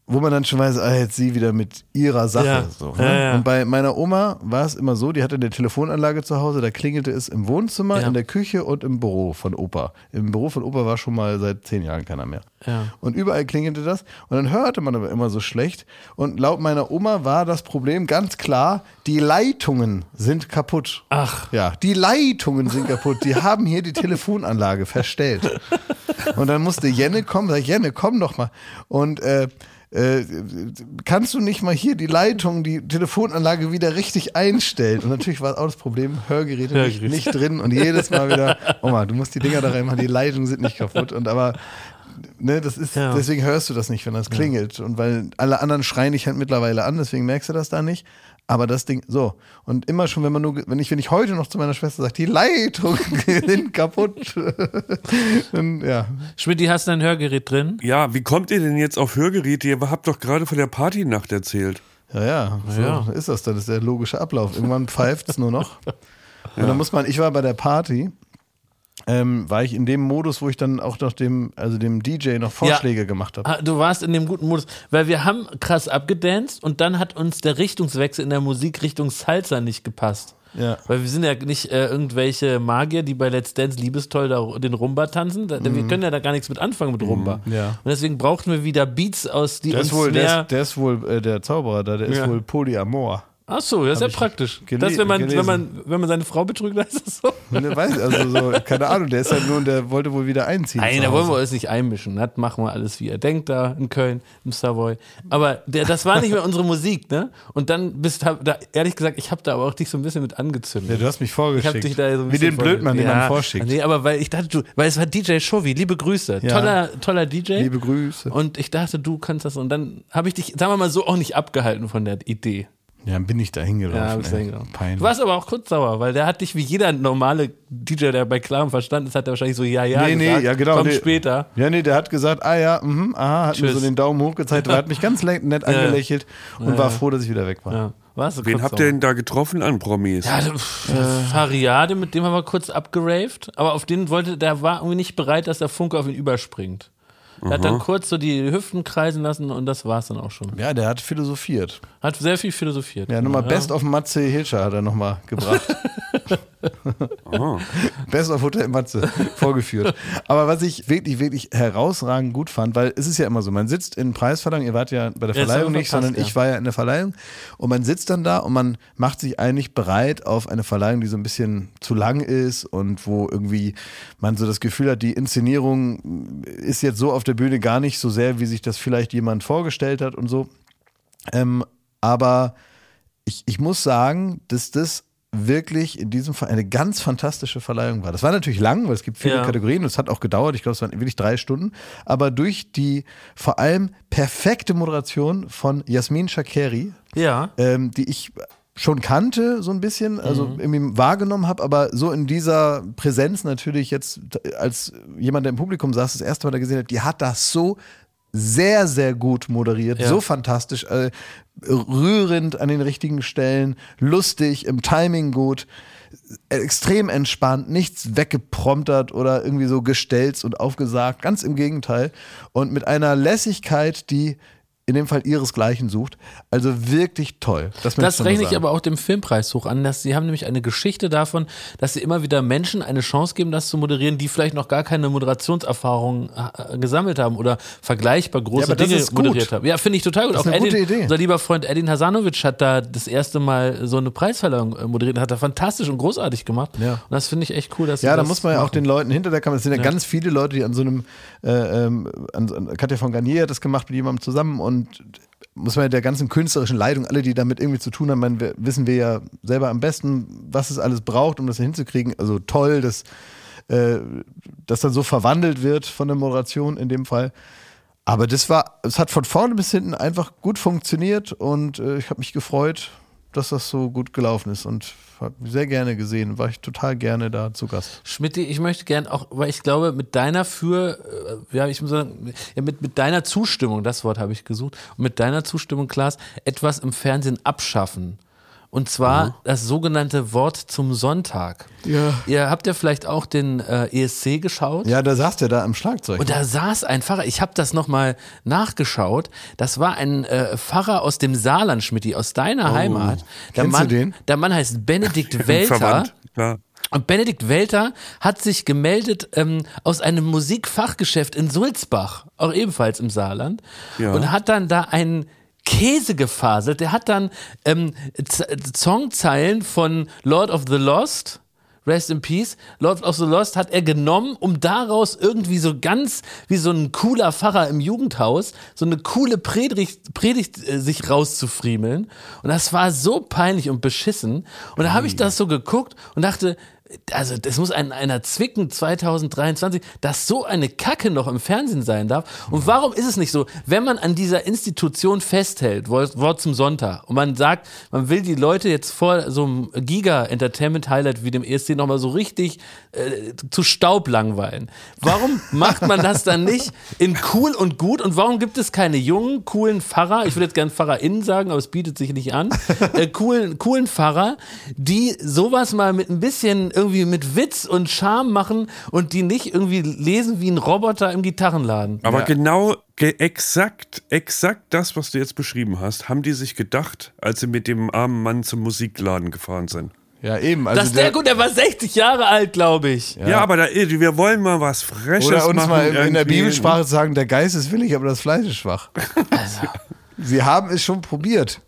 wo man dann schon weiß, ah, jetzt sie wieder mit ihrer Sache. Ja. So, Ja, ne? ja. Und bei meiner Oma war es immer so, die hatte eine Telefonanlage zu Hause, da klingelte es im Wohnzimmer, Ja. in der Küche und im Büro von Opa. Im Büro von Opa war schon mal seit zehn Jahren keiner mehr. Ja. Und überall klingelte das. Und dann hörte man aber immer so schlecht. Und laut meiner Oma war das Problem ganz klar, die Leitungen sind kaputt. Ach. Ja, die Leitungen sind kaputt. Die haben hier die Telefonanlage verstellt. Und dann musste Jenne kommen. Sag ich, Jenne, komm doch mal. Und äh, äh, kannst du nicht mal hier die Leitung, die Telefonanlage wieder richtig einstellen? Und natürlich war auch das Problem, Hörgeräte nicht, Hörgeräte. nicht drin und jedes Mal wieder, Oma, du musst die Dinger da reinmachen, die Leitungen sind nicht kaputt. Und aber ne, das ist, Ja. deswegen hörst du das nicht, wenn das klingelt. Und weil alle anderen schreien dich halt mittlerweile an, deswegen merkst du das da nicht. Aber das Ding, so. Und immer schon, wenn man nur, wenn ich, wenn ich heute noch zu meiner Schwester sage, die Leitungen sind kaputt. dann, ja. Schmidt, hast du ein Hörgerät drin? Ja, wie kommt ihr denn jetzt auf Hörgeräte? Ihr habt doch gerade von der Partynacht erzählt. Ja, ja, so Ja. ist das dann. Das ist der logische Ablauf. Irgendwann pfeift es nur noch. Und dann muss man, ich war bei der Party, ähm, war ich in dem Modus, wo ich dann auch noch dem, also dem DJ noch Vorschläge gemacht habe. Ah, Du warst in dem guten Modus, weil wir haben krass abgedanced und dann hat uns der Richtungswechsel in der Musik Richtung Salsa nicht gepasst. Ja. Weil wir sind ja nicht äh, irgendwelche Magier, die bei Let's Dance liebestoll da den Rumba tanzen. Da, Wir können ja da gar nichts mit anfangen mit Rumba. Mhm. ja. Und deswegen brauchten wir wieder Beats aus, die Der uns ist wohl, der mehr... ist, der ist wohl äh, der Zauberer da, der ist Ja. wohl Polyamor. Ach so, das ist ja ich praktisch. das, wenn man, wenn man, wenn man seine Frau betrügt, dann ist das so. Ne, weiß, also so, keine Ahnung, der ist halt nur, der wollte wohl wieder einziehen. Nein, da wollen wir uns nicht einmischen. Das machen wir alles, wie er denkt, da in Köln, im Savoy. Aber der, das war nicht mehr unsere Musik, ne? Und dann bist hab, da, ehrlich gesagt, ich habe da aber auch dich so ein bisschen mit angezündet. Ja, du hast mich Ich vorgeschickt. hab dich da so ein Wie den Blödmann, den vorge- man Ja, vorschickt. Nee, aber weil ich dachte, du, weil es war DJ Shovi, liebe Grüße. Ja. Toller, toller DJ. Liebe Grüße. und ich dachte, du kannst das. Und dann habe ich dich, sagen wir mal so, auch nicht abgehalten von der Idee. Ja, dann bin ich da hingelaufen. Ja, ich ey. hingenommen. Peinlich. Du warst aber auch kurz sauer, weil der hat dich wie jeder normale DJ, der bei klarem Verstand ist, hat er wahrscheinlich so, ja, ja, Nee, nee, gesagt, ja, genau, Kommt nee. später. Ja, nee, der hat gesagt, ah ja, mhm, aha, hat mir Tschüss. so den Daumen hoch gezeigt, aber hat mich ganz nett angelächelt und war froh, dass ich wieder weg war. Ja. Warst du Wen habt ihr denn da getroffen an Promis? Ja, pff, Fariade, mit dem haben wir kurz abgeraved, aber auf den wollte, der war irgendwie nicht bereit, dass der Funke auf ihn überspringt. Er hat dann kurz so die Hüften kreisen lassen und das war's dann auch schon. Ja, der hat philosophiert. Hat sehr viel philosophiert. Ja, nochmal Best of Matze Hilscher hat er nochmal gebracht. Best of Hotel Matze vorgeführt. Aber was ich wirklich, wirklich herausragend gut fand, weil es ist ja immer so, man sitzt in Preisverleihung, ihr wart ja bei der Ja, Verleihung nicht, sondern ja. ich war ja in der Verleihung und man sitzt dann da und man macht sich eigentlich bereit auf eine Verleihung, die so ein bisschen zu lang ist und wo irgendwie man so das Gefühl hat, die Inszenierung ist jetzt so auf der Bühne gar nicht so sehr, wie sich das vielleicht jemand vorgestellt hat und so. Ähm, aber ich, ich muss sagen, dass das wirklich in diesem Fall eine ganz fantastische Verleihung war. Das war natürlich lang, weil es gibt viele Ja. Kategorien und es hat auch gedauert. Ich glaube, es waren wirklich drei Stunden. Aber durch die vor allem perfekte Moderation von Jasmin Shakeri, Ja. ähm, die ich schon kannte, so ein bisschen, also Mhm. irgendwie wahrgenommen habe, aber so in dieser Präsenz natürlich jetzt als jemand, der im Publikum saß, das erste Mal da gesehen hat, die hat das so sehr, sehr gut moderiert, Ja. so fantastisch, äh, rührend an den richtigen Stellen, lustig, im Timing gut, extrem entspannt, nichts weggepromptert oder irgendwie so gestellt und aufgesagt, ganz im Gegenteil und mit einer Lässigkeit, die in dem Fall ihresgleichen sucht. Also wirklich toll. Das, Das rechne ich aber auch dem Filmpreis hoch an, dass sie haben nämlich eine Geschichte davon, dass sie immer wieder Menschen eine Chance geben, das zu moderieren, die vielleicht noch gar keine Moderationserfahrung äh, gesammelt haben oder vergleichbar große Ja, Dinge moderiert haben. Ja, finde ich total gut. Das ist auch eine gute Edin, Idee. unser lieber Freund Edin Hasanovic hat da das erste Mal so eine Preisverleihung äh, moderiert, hat er fantastisch und großartig gemacht. Ja. Und das finde ich echt cool, dass Ja, da muss man ja auch den Leuten hinter der Kamera, es sind ja, ganz viele Leute, die an so einem, äh, ähm, an, an Katja von Garnier hat das gemacht mit jemandem zusammen und muss man der ganzen künstlerischen Leitung, alle, die damit irgendwie zu tun haben, man, wir, wissen wir ja selber am besten, was es alles braucht, um das hinzukriegen. Also toll, dass äh, das dann so verwandelt wird von der Moderation in dem Fall. Aber das war, es hat von vorne bis hinten einfach gut funktioniert und äh, ich habe mich gefreut, dass das so gut gelaufen ist und habe sehr gerne gesehen, war ich total gerne da zu Gast. Schmidt, ich möchte gern auch, weil ich glaube, mit deiner für, äh, ja, ich muss sagen, mit, mit deiner Zustimmung, das Wort habe ich gesucht, und mit deiner Zustimmung, Klaas, etwas im Fernsehen abschaffen. Und zwar das sogenannte Wort zum Sonntag. Ja. Ihr habt ja vielleicht auch den äh, ESC geschaut. Ja, da saß der da am Schlagzeug. Und da saß ein Pfarrer, ich habe das nochmal nachgeschaut, das war ein äh, Pfarrer aus dem Saarland, Schmidti, aus deiner Heimat. Der Kennst du Mann, den? Der Mann heißt Benedikt Welter. Verwandt. Ja. Und Benedikt Welter hat sich gemeldet ähm, aus einem Musikfachgeschäft in Sulzbach, auch ebenfalls im Saarland, Ja. und hat dann da einen Käse gefaselt. Der hat dann ähm, Songzeilen von Lord of the Lost. Rest in Peace. Lord of the Lost hat er genommen, um daraus irgendwie so ganz wie so ein cooler Pfarrer im Jugendhaus so eine coole Predigt, Predigt äh, sich rauszufriemeln. Und das war so peinlich und beschissen. Und da habe ich das so geguckt und dachte, also das muss ein, einer zwicken 2023, dass so eine Kacke noch im Fernsehen sein darf. Und warum ist es nicht so, wenn man an dieser Institution festhält, Wort, Wort zum Sonntag, und man sagt, man will die Leute jetzt vor so einem Giga-Entertainment-Highlight wie dem ESC nochmal so richtig äh, zu Staub langweilen. Warum macht man das dann nicht in cool und gut? Und warum gibt es keine jungen, coolen Pfarrer, ich würde jetzt gerne PfarrerInnen sagen, aber es bietet sich nicht an, äh, coolen, coolen Pfarrer, die sowas mal mit ein bisschen irgendwie mit Witz und Charme machen und die nicht irgendwie lesen wie ein Roboter im Gitarrenladen. Aber Ja. genau, ge exakt, exakt das, was du jetzt beschrieben hast, haben die sich gedacht, als sie mit dem armen Mann zum Musikladen gefahren sind. Ja, eben. Also das der, gut, der war 60 Jahre alt, glaube ich. Ja, aber da, wir wollen mal was Freches Oder uns machen. mal in der irgendwie. Bibelsprache sagen, der Geist ist willig, aber das Fleisch ist schwach. Also. Sie haben es schon probiert.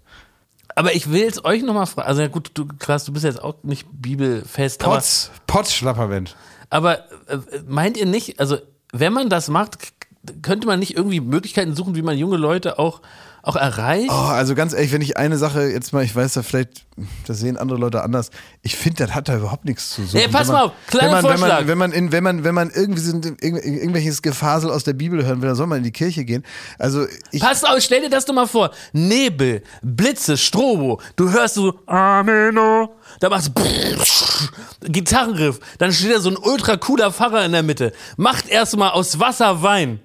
Aber ich will jetzt euch nochmal fragen, also ja gut, du, Klaas, du bist jetzt auch nicht bibelfest, Potz, Potz, Schlapperwind. aber äh, meint ihr nicht, also wenn man das macht, könnte man nicht irgendwie Möglichkeiten suchen, wie man junge Leute auch, auch erreicht? Oh, also ganz ehrlich, wenn ich eine Sache jetzt mal, ich weiß da vielleicht, das sehen andere Leute anders. Ich finde, das hat da überhaupt nichts zu suchen. Ey, pass Wenn man- mal auf, kleiner wenn man, wenn Vorschlag. man, wenn man, in, wenn man, wenn man irgendwie so irgendw- irgendwelches Gefasel aus der Bibel hören will, dann soll man in die Kirche gehen. Also ich, Pass auf, stell dir das doch mal vor. Nebel, Blitze, Strobo. Du hörst so Ameno. Da machst du Gitarrenriff. Dann steht da so ein ultra cooler Pfarrer in der Mitte. Macht erstmal aus Wasser Wein.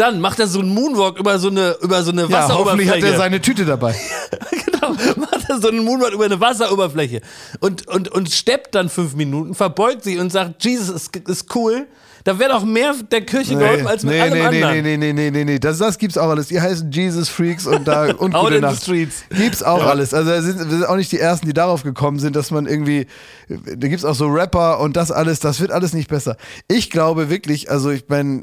Dann macht er so einen Moonwalk über so eine, über so eine ja, hoffentlich hat Wasseroberfläche. er seine Tüte dabei. genau, macht er so einen Moonwalk über eine Wasseroberfläche. Und, und, und steppt dann fünf Minuten, verbeugt sich und sagt, Jesus ist, ist cool. Da wäre doch mehr der Kirche geholfen als mit nee, allem nee, anderen. nee, nee, nee, nee, nee, nee, das, das gibt's auch alles. Die heißen Jesus Freaks und da und Out gute in the Nacht. streets. Gibt's auch alles. Also da sind, wir sind auch nicht die ersten, die darauf gekommen sind, dass man irgendwie, da gibt's auch so Rapper und das alles, das wird alles nicht besser. Ich glaube wirklich, also ich meine,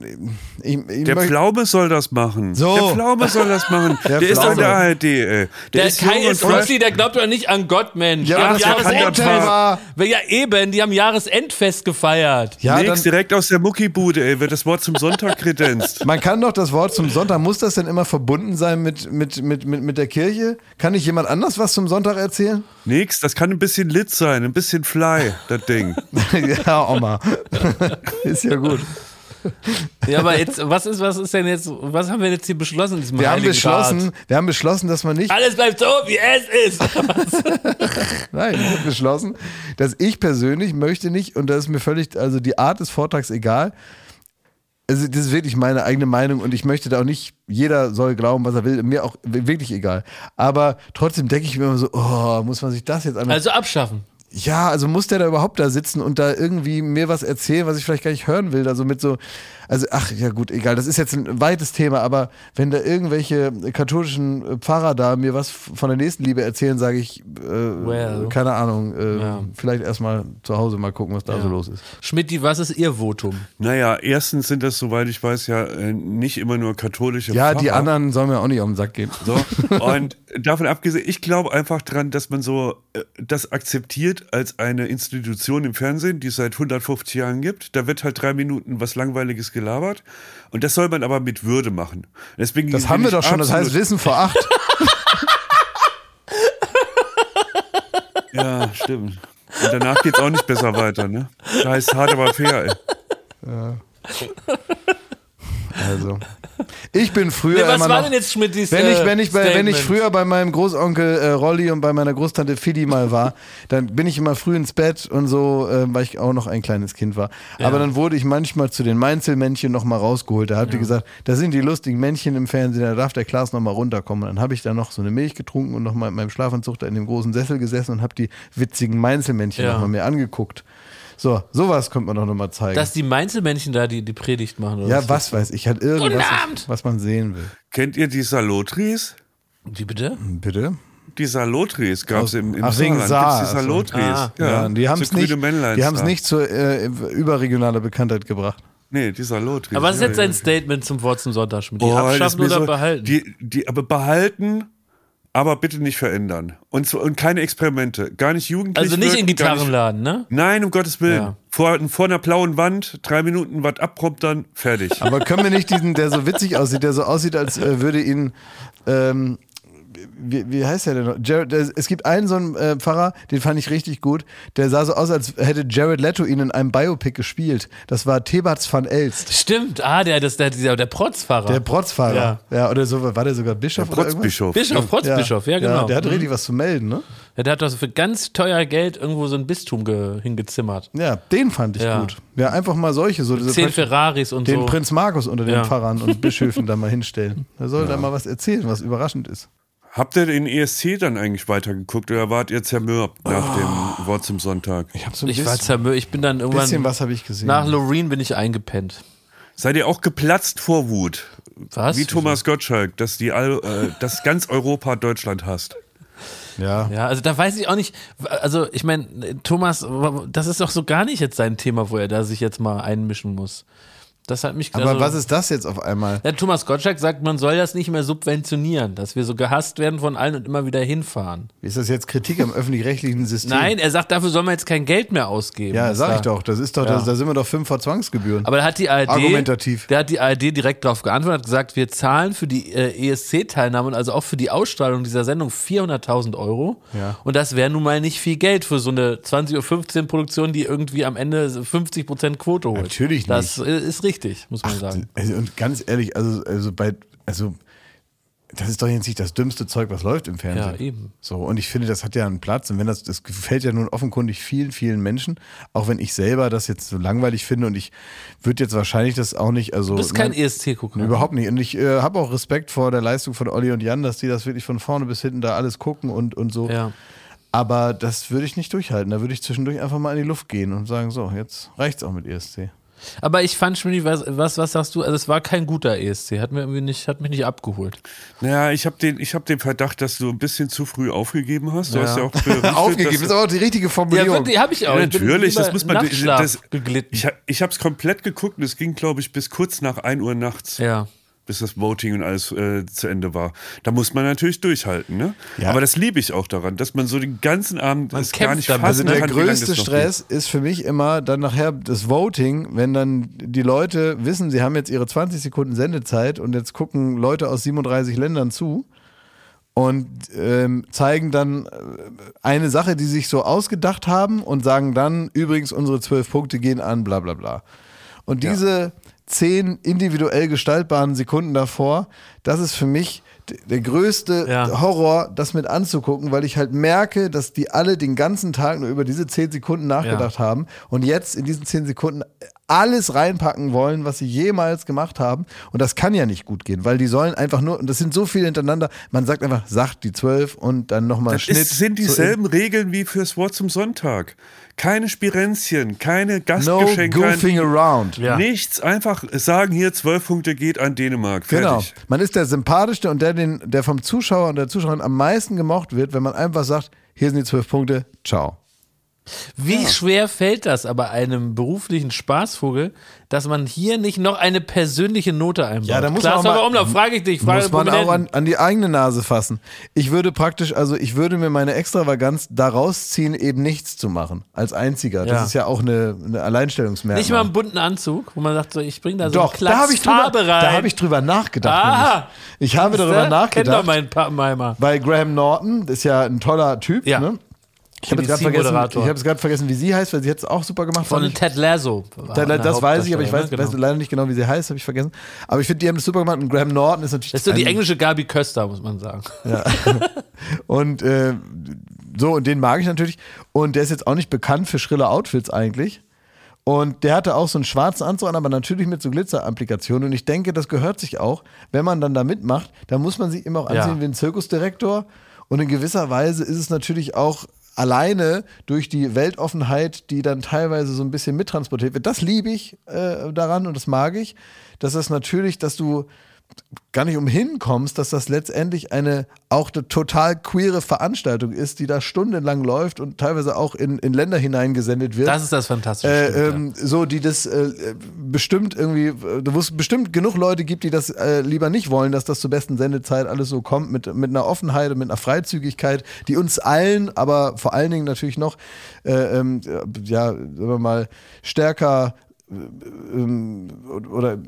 ich, ich Der möchte- Pflaume soll das machen. So. Der Pflaume soll das machen. Der Der, ist doch in der. ARD, ey. Der, Der ist Kai ist. Rossi, der glaubt doch nicht an Gott, Mensch. Ja, ja Jahresendfest. Ja, eben, die haben Jahresendfest gefeiert. ja, Nix, dann, direkt aus der Muckibude, ey, wird das Wort zum Sonntag kredenzt. man kann doch das Wort zum Sonntag, muss das denn immer verbunden sein mit, mit, mit, mit, mit der Kirche? Kann nicht jemand anders was zum Sonntag erzählen? Nix, das kann ein bisschen lit sein, ein bisschen fly, das Ding. ja, Oma. ist ja gut. Ja, aber jetzt, was ist, was ist denn jetzt, was haben wir jetzt hier beschlossen Wir haben beschlossen, wir haben beschlossen, dass man nicht Alles bleibt so, wie es ist. Nein, ich habe beschlossen, dass ich persönlich möchte nicht, und das ist mir völlig, also die Art des Vortrags egal. Also das ist wirklich meine eigene Meinung und ich möchte da auch nicht, jeder soll glauben, was er will, mir auch wirklich egal. Aber trotzdem denke ich mir immer so, oh, muss man sich das jetzt an. Also abschaffen. Ja, also muss der da überhaupt da sitzen und da irgendwie mir was erzählen, was ich vielleicht gar nicht hören will. Also mit so, also ach ja gut, egal, das ist jetzt ein weites Thema, aber wenn da irgendwelche katholischen Pfarrer da mir was von der Nächstenliebe erzählen, sage ich, äh, Well. keine Ahnung, äh, Ja. vielleicht erstmal zu Hause mal gucken, was da so los ist. Schmidti, was ist Ihr Votum? Naja, erstens sind das, soweit ich weiß, ja äh, nicht immer nur katholische Ja, die Pfarrer. anderen sollen mir auch nicht auf den Sack gehen. So. Und davon abgesehen, ich glaube einfach dran, dass man so äh, das akzeptiert als eine Institution im Fernsehen, die es seit 150 Jahren gibt. Da wird halt drei Minuten was Langweiliges gelabert. Und das soll man aber mit Würde machen. Deswegen Das haben wir doch schon, das heißt Wissen vor acht. Ja, stimmt. Und danach geht's auch nicht besser weiter, ne? Da heißt hart, aber fair, ey. Also. Ich bin früher Nee, was immer war noch, denn jetzt Schmidtis wenn ich, äh, wenn ich, bei, wenn ich früher bei meinem Großonkel äh, Rolli und bei meiner Großtante Fidi mal war, dann bin ich immer früh ins Bett und so, äh, weil ich auch noch ein kleines Kind war. Aber dann wurde ich manchmal zu den Mainzelmännchen noch mal rausgeholt. Da hat die gesagt, da sind die lustigen Männchen im Fernsehen, da darf der Klaas noch mal runterkommen. Und dann habe ich da noch so eine Milch getrunken und noch mal in meinem Schlafanzug da in dem großen Sessel gesessen und habe die witzigen Mainzelmännchen Ja. noch mal mir angeguckt. So, sowas könnte man doch noch mal zeigen. Dass die Mainzelmännchen da die, die Predigt machen. Oder ja, was weiß ich, halt irgendwas, Guten Abend. was man sehen will. Kennt ihr die Salotris? Wie bitte? Bitte? Die Salotris gab es im, im ach, wegen. Saar, Gibt's die. Salotris. Ah. Ja, die haben es so nicht, die haben's nicht zur äh, überregionaler Bekanntheit gebracht. Nee, die Salotris. Aber was ist ja, jetzt ja. dein Statement zum Wort zum Sonntag, Schmidt? Oh, Abschaffen oder so- behalten? Die, die, aber behalten, aber bitte nicht verändern. Und, so- und keine Experimente. Gar nicht jugendlich. also nicht in wirken, gar Gitarrenladen, ne? Nein, um Gottes Willen. Ja. Vor, vor einer blauen Wand, drei Minuten was abpromptern, fertig. Aber können wir nicht diesen, der so witzig aussieht, der so aussieht, als äh, würde ihn ähm, wie, wie heißt der denn noch? Jared, der, es gibt einen so einen äh, Pfarrer, den fand ich richtig gut. Der sah so aus, als hätte Jared Leto ihn in einem Biopic gespielt. Das war Thebats van Elst. Stimmt, ah, der, das, der, dieser, der Protzfahrer. Der Protzfahrer. Ja. ja. oder so, war der sogar Bischof? Der Protzbischof. Bischof, Protzbischof, ja, ja, genau. Ja, der hat richtig was zu melden, ne? Ja, der hat doch für ganz teuer Geld irgendwo so ein Bistum hingezimmert. Ja, den fand ich ja. gut. Ja, einfach mal solche. So diese Zehn Ferraris und den so. Den Prinz Markus unter den Pfarrern und Bischöfen da mal hinstellen. Da soll ja. da mal was erzählen, was überraschend ist. Habt ihr den ESC dann eigentlich weitergeguckt oder wart ihr zermürbt nach oh. dem Wort zum Sonntag? Ich, hab so ein ich war zermürbt. Ich bin dann irgendwann. Bisschen was habe ich gesehen. Nach Loreen bin ich eingepennt. Seid ihr auch geplatzt vor Wut? Was? Wie Thomas Gottschalk, dass die all, äh, dass ganz Europa Deutschland hasst. Ja. Ja, also da weiß ich auch nicht, also ich meine, Thomas, das ist doch so gar nicht jetzt sein Thema, wo er da sich jetzt mal einmischen muss. Das hat mich Aber also, was ist das jetzt auf einmal? Ja, Thomas Gottschalk sagt, man soll das nicht mehr subventionieren, dass wir so gehasst werden von allen und immer wieder hinfahren. Ist das jetzt Kritik am öffentlich-rechtlichen System? Nein, er sagt, dafür soll man jetzt kein Geld mehr ausgeben. Ja, sag da, ich doch. Das ist doch, ja. das, da sind wir doch fünf vor Zwangsgebühren. Aber da hat die ARD, Argumentativ. Da hat die ARD direkt darauf geantwortet, gesagt, wir zahlen für die äh, ESC-Teilnahme und also auch für die Ausstrahlung dieser Sendung 400.000 Euro. Ja. Und das wäre nun mal nicht viel Geld für so eine 20.15 Uhr Produktion, die irgendwie am Ende 50 Prozent Quote holt. Natürlich nicht. Das ist richtig, muss man Ach, sagen. Also, und ganz ehrlich, also, also bei, also das ist doch jetzt nicht das dümmste Zeug, was läuft im Fernsehen. Ja, eben. So, und ich finde, das hat ja einen Platz. Und wenn das, das gefällt ja nun offenkundig vielen, vielen Menschen, auch wenn ich selber das jetzt so langweilig finde und ich würde jetzt wahrscheinlich das auch nicht, also. Du bist kein ESC-Gucker. Überhaupt nicht. Und ich äh, habe auch Respekt vor der Leistung von Olli und Jan, dass die das wirklich von vorne bis hinten da alles gucken und, und so. Ja. Aber das würde ich nicht durchhalten. Da würde ich zwischendurch einfach mal in die Luft gehen und sagen, so, jetzt reicht's auch mit ESC. Aber ich fand schon, was, was, was sagst du? Also es war kein guter ESC, hat mir irgendwie nicht, hat mich nicht abgeholt. Naja, ich habe den, ich habe den Verdacht, dass du ein bisschen zu früh aufgegeben hast. Du ja. hast ja auch aufgegeben ist aber auch die richtige Formulierung. Ja, wirklich, habe ich auch. Ja, natürlich, das muss man. Das, geglitten. Ich, ich habe es komplett geguckt und es ging, glaube ich, bis kurz nach 1 Uhr nachts. Ja bis das Voting und alles äh, zu Ende war. Da muss man natürlich durchhalten, ne? Ja. Aber das liebe ich auch daran, dass man so den ganzen Abend man es gar nicht fassen also Der größte Stress ist für mich immer dann nachher das Voting, wenn dann die Leute wissen, sie haben jetzt ihre 20 Sekunden Sendezeit und jetzt gucken Leute aus 37 Ländern zu und ähm, zeigen dann äh, eine Sache, die sich so ausgedacht haben und sagen dann, übrigens, unsere zwölf Punkte gehen an, bla bla bla. Und diese ja zehn individuell gestaltbaren Sekunden davor, das ist für mich der größte ja. Horror, das mit anzugucken, weil ich halt merke, dass die alle den ganzen Tag nur über diese zehn Sekunden nachgedacht ja. haben und jetzt in diesen zehn Sekunden alles reinpacken wollen, was sie jemals gemacht haben. Und das kann ja nicht gut gehen, weil die sollen einfach nur, und das sind so viele hintereinander, man sagt einfach, sagt die zwölf und dann nochmal Schnitt. Das sind dieselben so Regeln wie fürs Wort zum Sonntag. Keine Spirenzchen, keine Gastgeschenke. No goofing around. Ja. Nichts, einfach sagen hier, zwölf Punkte geht an Dänemark. Fertig. Genau. Man ist der sympathischste und der, den, der vom Zuschauer und der Zuschauerin am meisten gemocht wird, wenn man einfach sagt, hier sind die zwölf Punkte, ciao. Wie ja. schwer fällt das aber einem beruflichen Spaßvogel, dass man hier nicht noch eine persönliche Note einbaut? Ja, da muss Klaas, man auch mal, frage ich dich. Frage muss man auch an, an, die eigene Nase fassen. Ich würde praktisch, also ich würde mir meine Extravaganz daraus ziehen, eben nichts zu machen. Als einziger. Das ja. ist ja auch eine, eine Alleinstellungsmerkmal. Nicht mal einen bunten Anzug, wo man sagt, so, ich bringe da so Doch, einen da ich drüber. Da habe ich drüber nachgedacht. Aha. Ich habe darüber nachgedacht. Kennt doch meinen Pappenheimer. Bei Graham Norton, das ist ja ein toller Typ. Ja. Ne? Ich habe jetzt gerade vergessen, vergessen, wie sie heißt, weil sie hat es auch super gemacht. Von Ted Lasso. Ted, das weiß ich, aber ich weiß, genau. weiß, leider nicht genau, wie sie heißt, habe ich vergessen. Aber ich finde, die haben das super gemacht und Graham Norton ist natürlich. Das ist so die englische Gabi Köster, muss man sagen. Ja. und äh, so, und den mag ich natürlich. Und der ist jetzt auch nicht bekannt für schrille Outfits eigentlich. Und der hatte auch so einen schwarzen Anzug an, aber natürlich mit so Glitzer-Applikationen. Und ich denke, das gehört sich auch. Wenn man dann da mitmacht, dann muss man sich immer auch ansehen ja. wie ein Zirkusdirektor. Und in gewisser Weise ist es natürlich auch alleine durch die Weltoffenheit, die dann teilweise so ein bisschen mittransportiert wird. Das liebe ich äh, daran und das mag ich. Dass das natürlich, dass du gar nicht umhin kommst, dass das letztendlich eine auch eine total queere Veranstaltung ist, die da stundenlang läuft und teilweise auch in, in Länder hineingesendet wird. Das ist das Fantastische. Äh, ähm, ja. So, die das äh, bestimmt irgendwie, wo es bestimmt genug Leute gibt, die das äh, lieber nicht wollen, dass das zur besten Sendezeit alles so kommt, mit, mit einer Offenheit und mit einer Freizügigkeit, die uns allen, aber vor allen Dingen natürlich noch, äh, ähm, ja, sagen wir mal, stärker äh, ähm, oder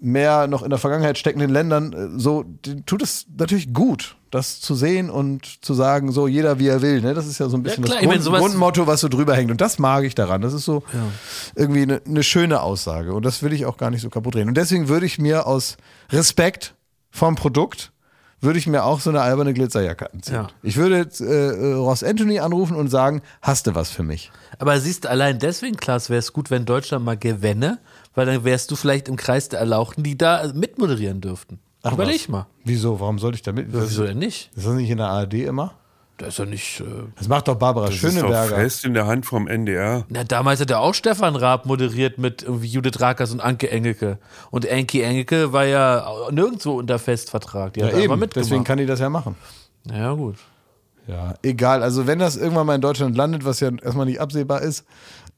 mehr noch in der Vergangenheit steckenden Ländern äh, so tut es natürlich gut, das zu sehen und zu sagen, so jeder wie er will. Ne? Das ist ja so ein bisschen klar, das meine, Grund, sowas- Grundmotto, was so drüber hängt. Und das mag ich daran. Das ist so irgendwie eine, eine schöne Aussage. Und das will ich auch gar nicht so kaputt drehen. Und deswegen würde ich mir aus Respekt vom Produkt würde ich mir auch so eine alberne Glitzerjacke anziehen. Ja. Ich würde jetzt, äh, äh, Ross Anthony anrufen und sagen, hast du was für mich? Aber siehst du, allein deswegen, Klaas, wäre es gut, wenn Deutschland mal gewänne, weil dann wärst du vielleicht im Kreis der Erlauchten, die da mitmoderieren dürften. Ach, Überleg was? mal. Wieso? Warum sollte ich da mit? Wieso denn nicht? Ist das nicht in der ARD immer? Das ist ja nicht. Äh Das macht doch Barbara Das ist doch Schöneberger. fest in der Hand vom NDR. na, damals hat er auch Stefan Raab moderiert mit irgendwie Judith Rakers und Anke Engelke. Und Anke Engelke war ja nirgendwo unter Festvertrag. Die Ja, eben. mitgemacht. Deswegen kann die das ja machen. ja, gut. Ja, egal. Also wenn das irgendwann mal in Deutschland landet, was ja erstmal nicht absehbar ist,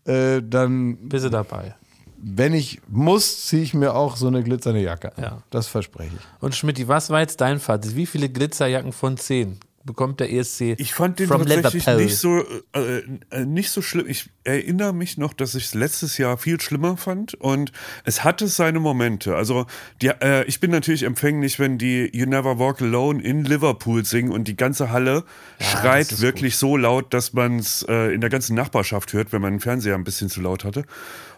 äh, dann, Bist du dabei. Wenn ich muss, ziehe ich mir auch so eine glitzernde Jacke an. Ja. Das verspreche ich. Und Schmidti, was war jetzt dein Fazit? Wie viele Glitzerjacken von 10 bekommt der ESC Ich fand den from tatsächlich Liverpool? nicht so, äh, äh, nicht so schlimm. Ich erinnere mich noch, dass ich es letztes Jahr viel schlimmer fand und es hatte seine Momente. Also die, äh, ich bin natürlich empfänglich, wenn die You Never Walk Alone in Liverpool singen und die ganze Halle schreit wirklich so laut, dass man es äh, in der ganzen Nachbarschaft hört, wenn man den Fernseher ein bisschen zu laut hatte.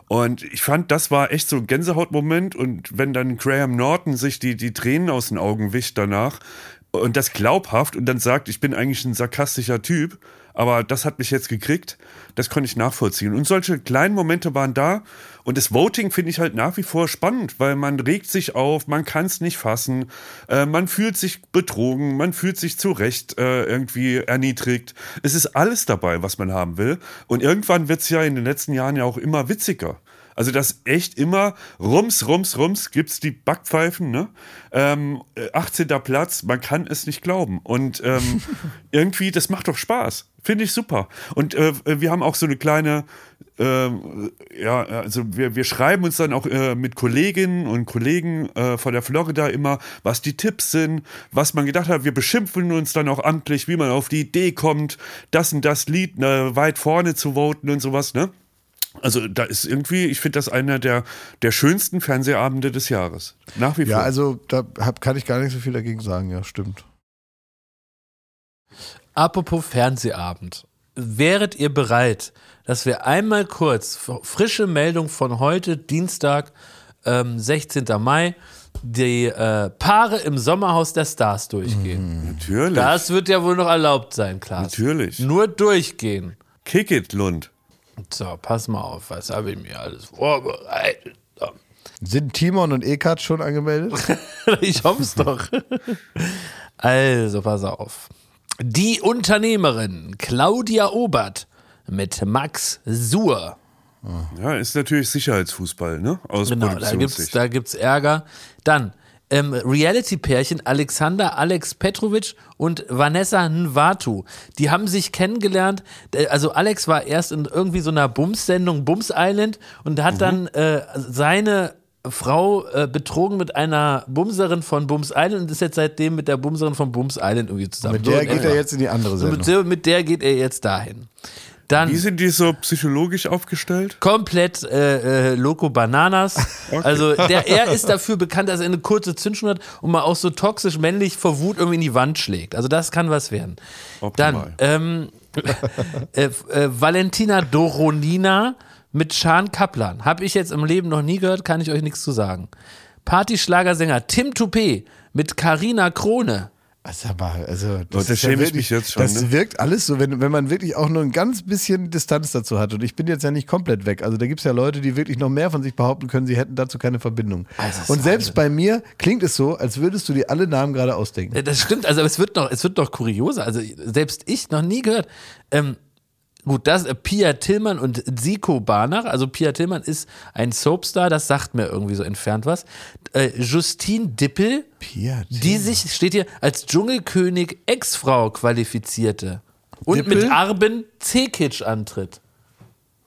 Und ich fand, das war echt so ein Gänsehautmoment. Und wenn dann Graham Norton sich die, die Tränen aus den Augen wischt danach und das glaubhaft und dann sagt, ich bin eigentlich ein sarkastischer Typ, aber das hat mich jetzt gekriegt, das konnte ich nachvollziehen. Und solche kleinen Momente waren da. Und das Voting finde ich halt nach wie vor spannend, weil man regt sich auf, man kann es nicht fassen, äh, man fühlt sich betrogen, man fühlt sich zu Recht äh, irgendwie erniedrigt. Es ist alles dabei, was man haben will. Und irgendwann wird es ja in den letzten Jahren ja auch immer witziger. Also das echt immer rums, rums, rums gibt's die Backpfeifen, ne? Ähm, äh, 18. Platz, man kann es nicht glauben. Und ähm, irgendwie, das macht doch Spaß. Finde ich super. Und äh, wir haben auch so eine kleine, ähm, ja, also wir, wir schreiben uns dann auch äh, mit Kolleginnen und Kollegen äh, von der Florida immer, was die Tipps sind, was man gedacht hat. Wir beschimpfen uns dann auch amtlich, wie man auf die Idee kommt, das und das Lied ne, weit vorne zu voten und sowas, ne? Also da ist irgendwie, ich finde das einer der, der schönsten Fernsehabende des Jahres. Nach wie vor. Ja, also da hab, kann ich gar nicht so viel dagegen sagen. Ja, stimmt. Apropos Fernsehabend. Wäret ihr bereit, dass wir einmal kurz, frische Meldung von heute, Dienstag, ähm, 16. Mai, die äh, Paare im Sommerhaus der Stars durchgehen? Natürlich. Das wird ja wohl noch erlaubt sein, Klaas. Natürlich. Nur durchgehen. Kick it, Lund. So, pass mal auf, was habe ich mir alles vorbereitet? Sind Timon und Ekat schon angemeldet? Ich hoffe es doch. Also, pass auf. Die Unternehmerin Claudia Obert mit Max Suhr. Ja, ist natürlich Sicherheitsfußball, ne? Aus Genau, da gibt's, da gibt's Ärger. Dann ähm, Reality-Pärchen Alexander Alex Petrovic und Vanessa Nwatu. Die haben sich kennengelernt. Äh, Also Alex war erst in irgendwie so einer Bums-Sendung, Bums Island, und hat dann äh, seine Frau äh, betrogen mit einer Bumserin von Bums Island und ist jetzt seitdem mit der Bumserin von Bums Island irgendwie zusammen. Mit So der in geht etwa. er jetzt in die andere So Sendung. mit, der- mit der geht er jetzt dahin. Dann Wie sind die so psychologisch aufgestellt? komplett äh, äh, Loco Bananas. Also der, er ist dafür bekannt, dass er eine kurze Zündschnur hat und mal auch so toxisch männlich vor Wut irgendwie in die Wand schlägt. Also das kann was werden. Optimal. Dann ähm, äh, äh, Valentina Doronina mit Schan Kaplan. Habe ich jetzt im Leben noch nie gehört, kann ich euch nichts zu sagen. Partyschlagersänger Tim Toupé mit Carina Krone. Also, also, da ist schäme ich wirklich- mich jetzt schon, Das ne? wirkt alles so, wenn, wenn man wirklich auch nur ein ganz bisschen Distanz dazu hat. Und ich bin jetzt ja nicht komplett weg. Also da gibt es ja Leute, die wirklich noch mehr von sich behaupten können, sie hätten dazu keine Verbindung. Also, Und selbst bei mir klingt es so, als würdest du dir alle Namen gerade ausdenken. Das stimmt, also es wird noch, es wird noch kurioser. Also selbst ich noch nie gehört. Ähm, gut, das äh, Pia Tillmann und Siko Barnach. Also Pia Tillmann ist ein Soapstar, das sagt mir irgendwie so entfernt was. Äh, Justine Dippel, Pia die sich, steht hier, als Dschungelkönig Ex-Frau qualifizierte. Und Dippel? mit Arben Cekic antritt.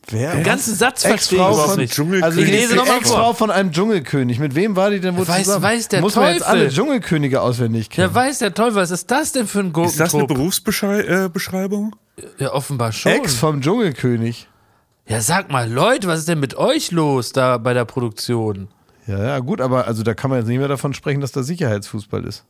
Wer? Den ganzen Satz verstehe ich Ex-Frau überhaupt von nicht. Dschungelkönig. Also Ich lese noch mal Ex-Frau vor. von einem Dschungelkönig. Mit wem war die denn wohl Weiß- zusammen? weiß der Muss man jetzt Teufel. alle Dschungelkönige auswendig kennen. Ja, weiß der toll, was ist das denn für ein Ist das eine Gurkentrupp? Berufsbeschreibung? Ja, offenbar schon. Ex vom Dschungelkönig. Ja, sag mal, Leute, was ist denn mit euch los da bei der Produktion? Ja, ja, gut, aber also da kann man jetzt nicht mehr davon sprechen, dass da Sicherheitsfußball ist.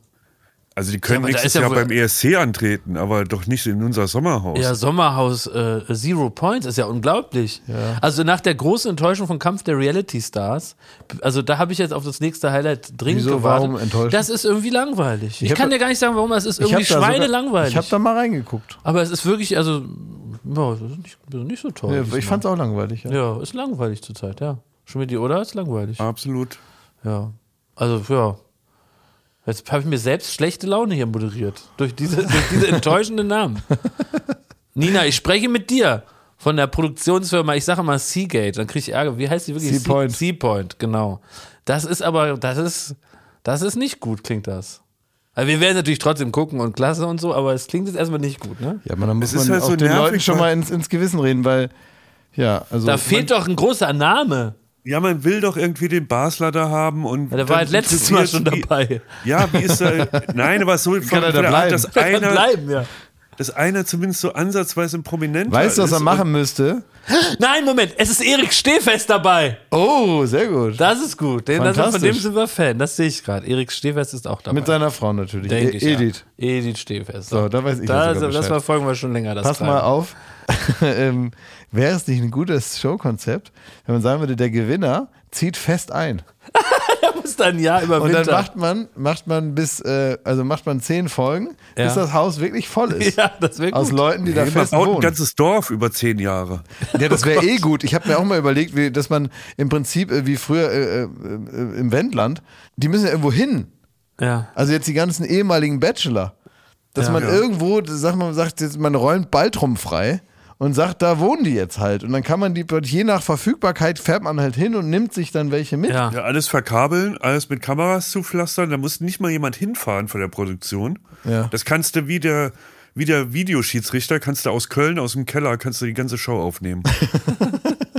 Also die können da nächstes ist ja Jahr wohl- beim ESC antreten, aber doch nicht in unser Sommerhaus. Ja, Sommerhaus äh, Zero Points ist ja unglaublich. Also nach der großen Enttäuschung von Kampf der Reality Stars, also da habe ich jetzt auf das nächste Highlight dringend Wieso, gewartet. warum enttäuschend? Das ist irgendwie langweilig. Ich, hab kann dir gar nicht sagen, warum, es ist Ich irgendwie schweinelangweilig. Ich habe da mal reingeguckt. Aber es ist wirklich, also, ja, das ist nicht, das ist nicht so toll. Ja, diesmal. ich fand's auch langweilig. Ja. Ja, ist langweilig zurzeit, ja. Schon mit die oder ist langweilig. Absolut. Ja. Also, ja. Jetzt habe ich mir selbst schlechte Laune hier moderiert. Durch diese, durch diese enttäuschenden Namen. Nina, ich spreche mit dir von der Produktionsfirma, ich sage mal Seagate, dann kriege ich Ärger. Wie heißt die wirklich? Seapoint. Sea- Seapoint, genau. Das ist aber, das ist, das ist nicht gut, klingt das. Also wir werden natürlich trotzdem gucken und klasse und so, aber es klingt jetzt erstmal nicht gut, ne? Ja, aber dann muss man halt auch so den nervig, Leuten schon mal ins, ins Gewissen reden, weil, ja, also. Da fehlt doch ein großer Name. Ja, man will doch irgendwie den Basler da haben und. Ja, der war halt letztes Mal schon interessiert- dabei. Ja, wie ist er? Nein, aber so von, Kann er da der Art, bleiben? dass Der kann einer, bleiben, ja. dass einer zumindest so ansatzweise ein Prominenter weißt du, was er machen müsste? Nein, Moment, es ist Erik Stehfest dabei. Oh, sehr gut. Das ist gut. Den, das, von dem sind wir Fan. Das sehe ich gerade. Erik Stehfest ist auch dabei. Mit seiner Frau natürlich. Denke E- ich, Edith. Ja. Edith Stehfest. So, da weiß ich da, ja sogar Das Bescheid. verfolgen wir schon länger. Das Pass mal auf. ähm, Wäre es nicht ein gutes Showkonzept, wenn man sagen würde, der Gewinner zieht fest ein. Er muss dann ein Jahr Und dann macht man, macht man bis, äh, also macht man zehn Folgen, Ja. bis das Haus wirklich voll ist. Ja, das wäre Aus gut. Leuten, die da Man fest baut ein wohnen. ganzes Dorf über zehn Jahre. Ja, das wäre eh gut. Ich habe mir auch mal überlegt, wie, dass man im Prinzip äh, wie früher äh, äh, äh, im Wendland, die müssen ja irgendwo hin. Ja. Also jetzt die ganzen ehemaligen Bachelor. Dass man irgendwo, sagt man sagt jetzt, man räumt Baltrum frei und sagt, da wohnen die jetzt halt. Und dann kann man die, je nach Verfügbarkeit fährt man halt hin und nimmt sich dann welche mit. Ja. Ja, alles verkabeln, alles mit Kameras zupflastern, da muss nicht mal jemand hinfahren von der Produktion. Ja. Das kannst du wie der, wie der Videoschiedsrichter, kannst du aus Köln, aus dem Keller, kannst du die ganze Show aufnehmen.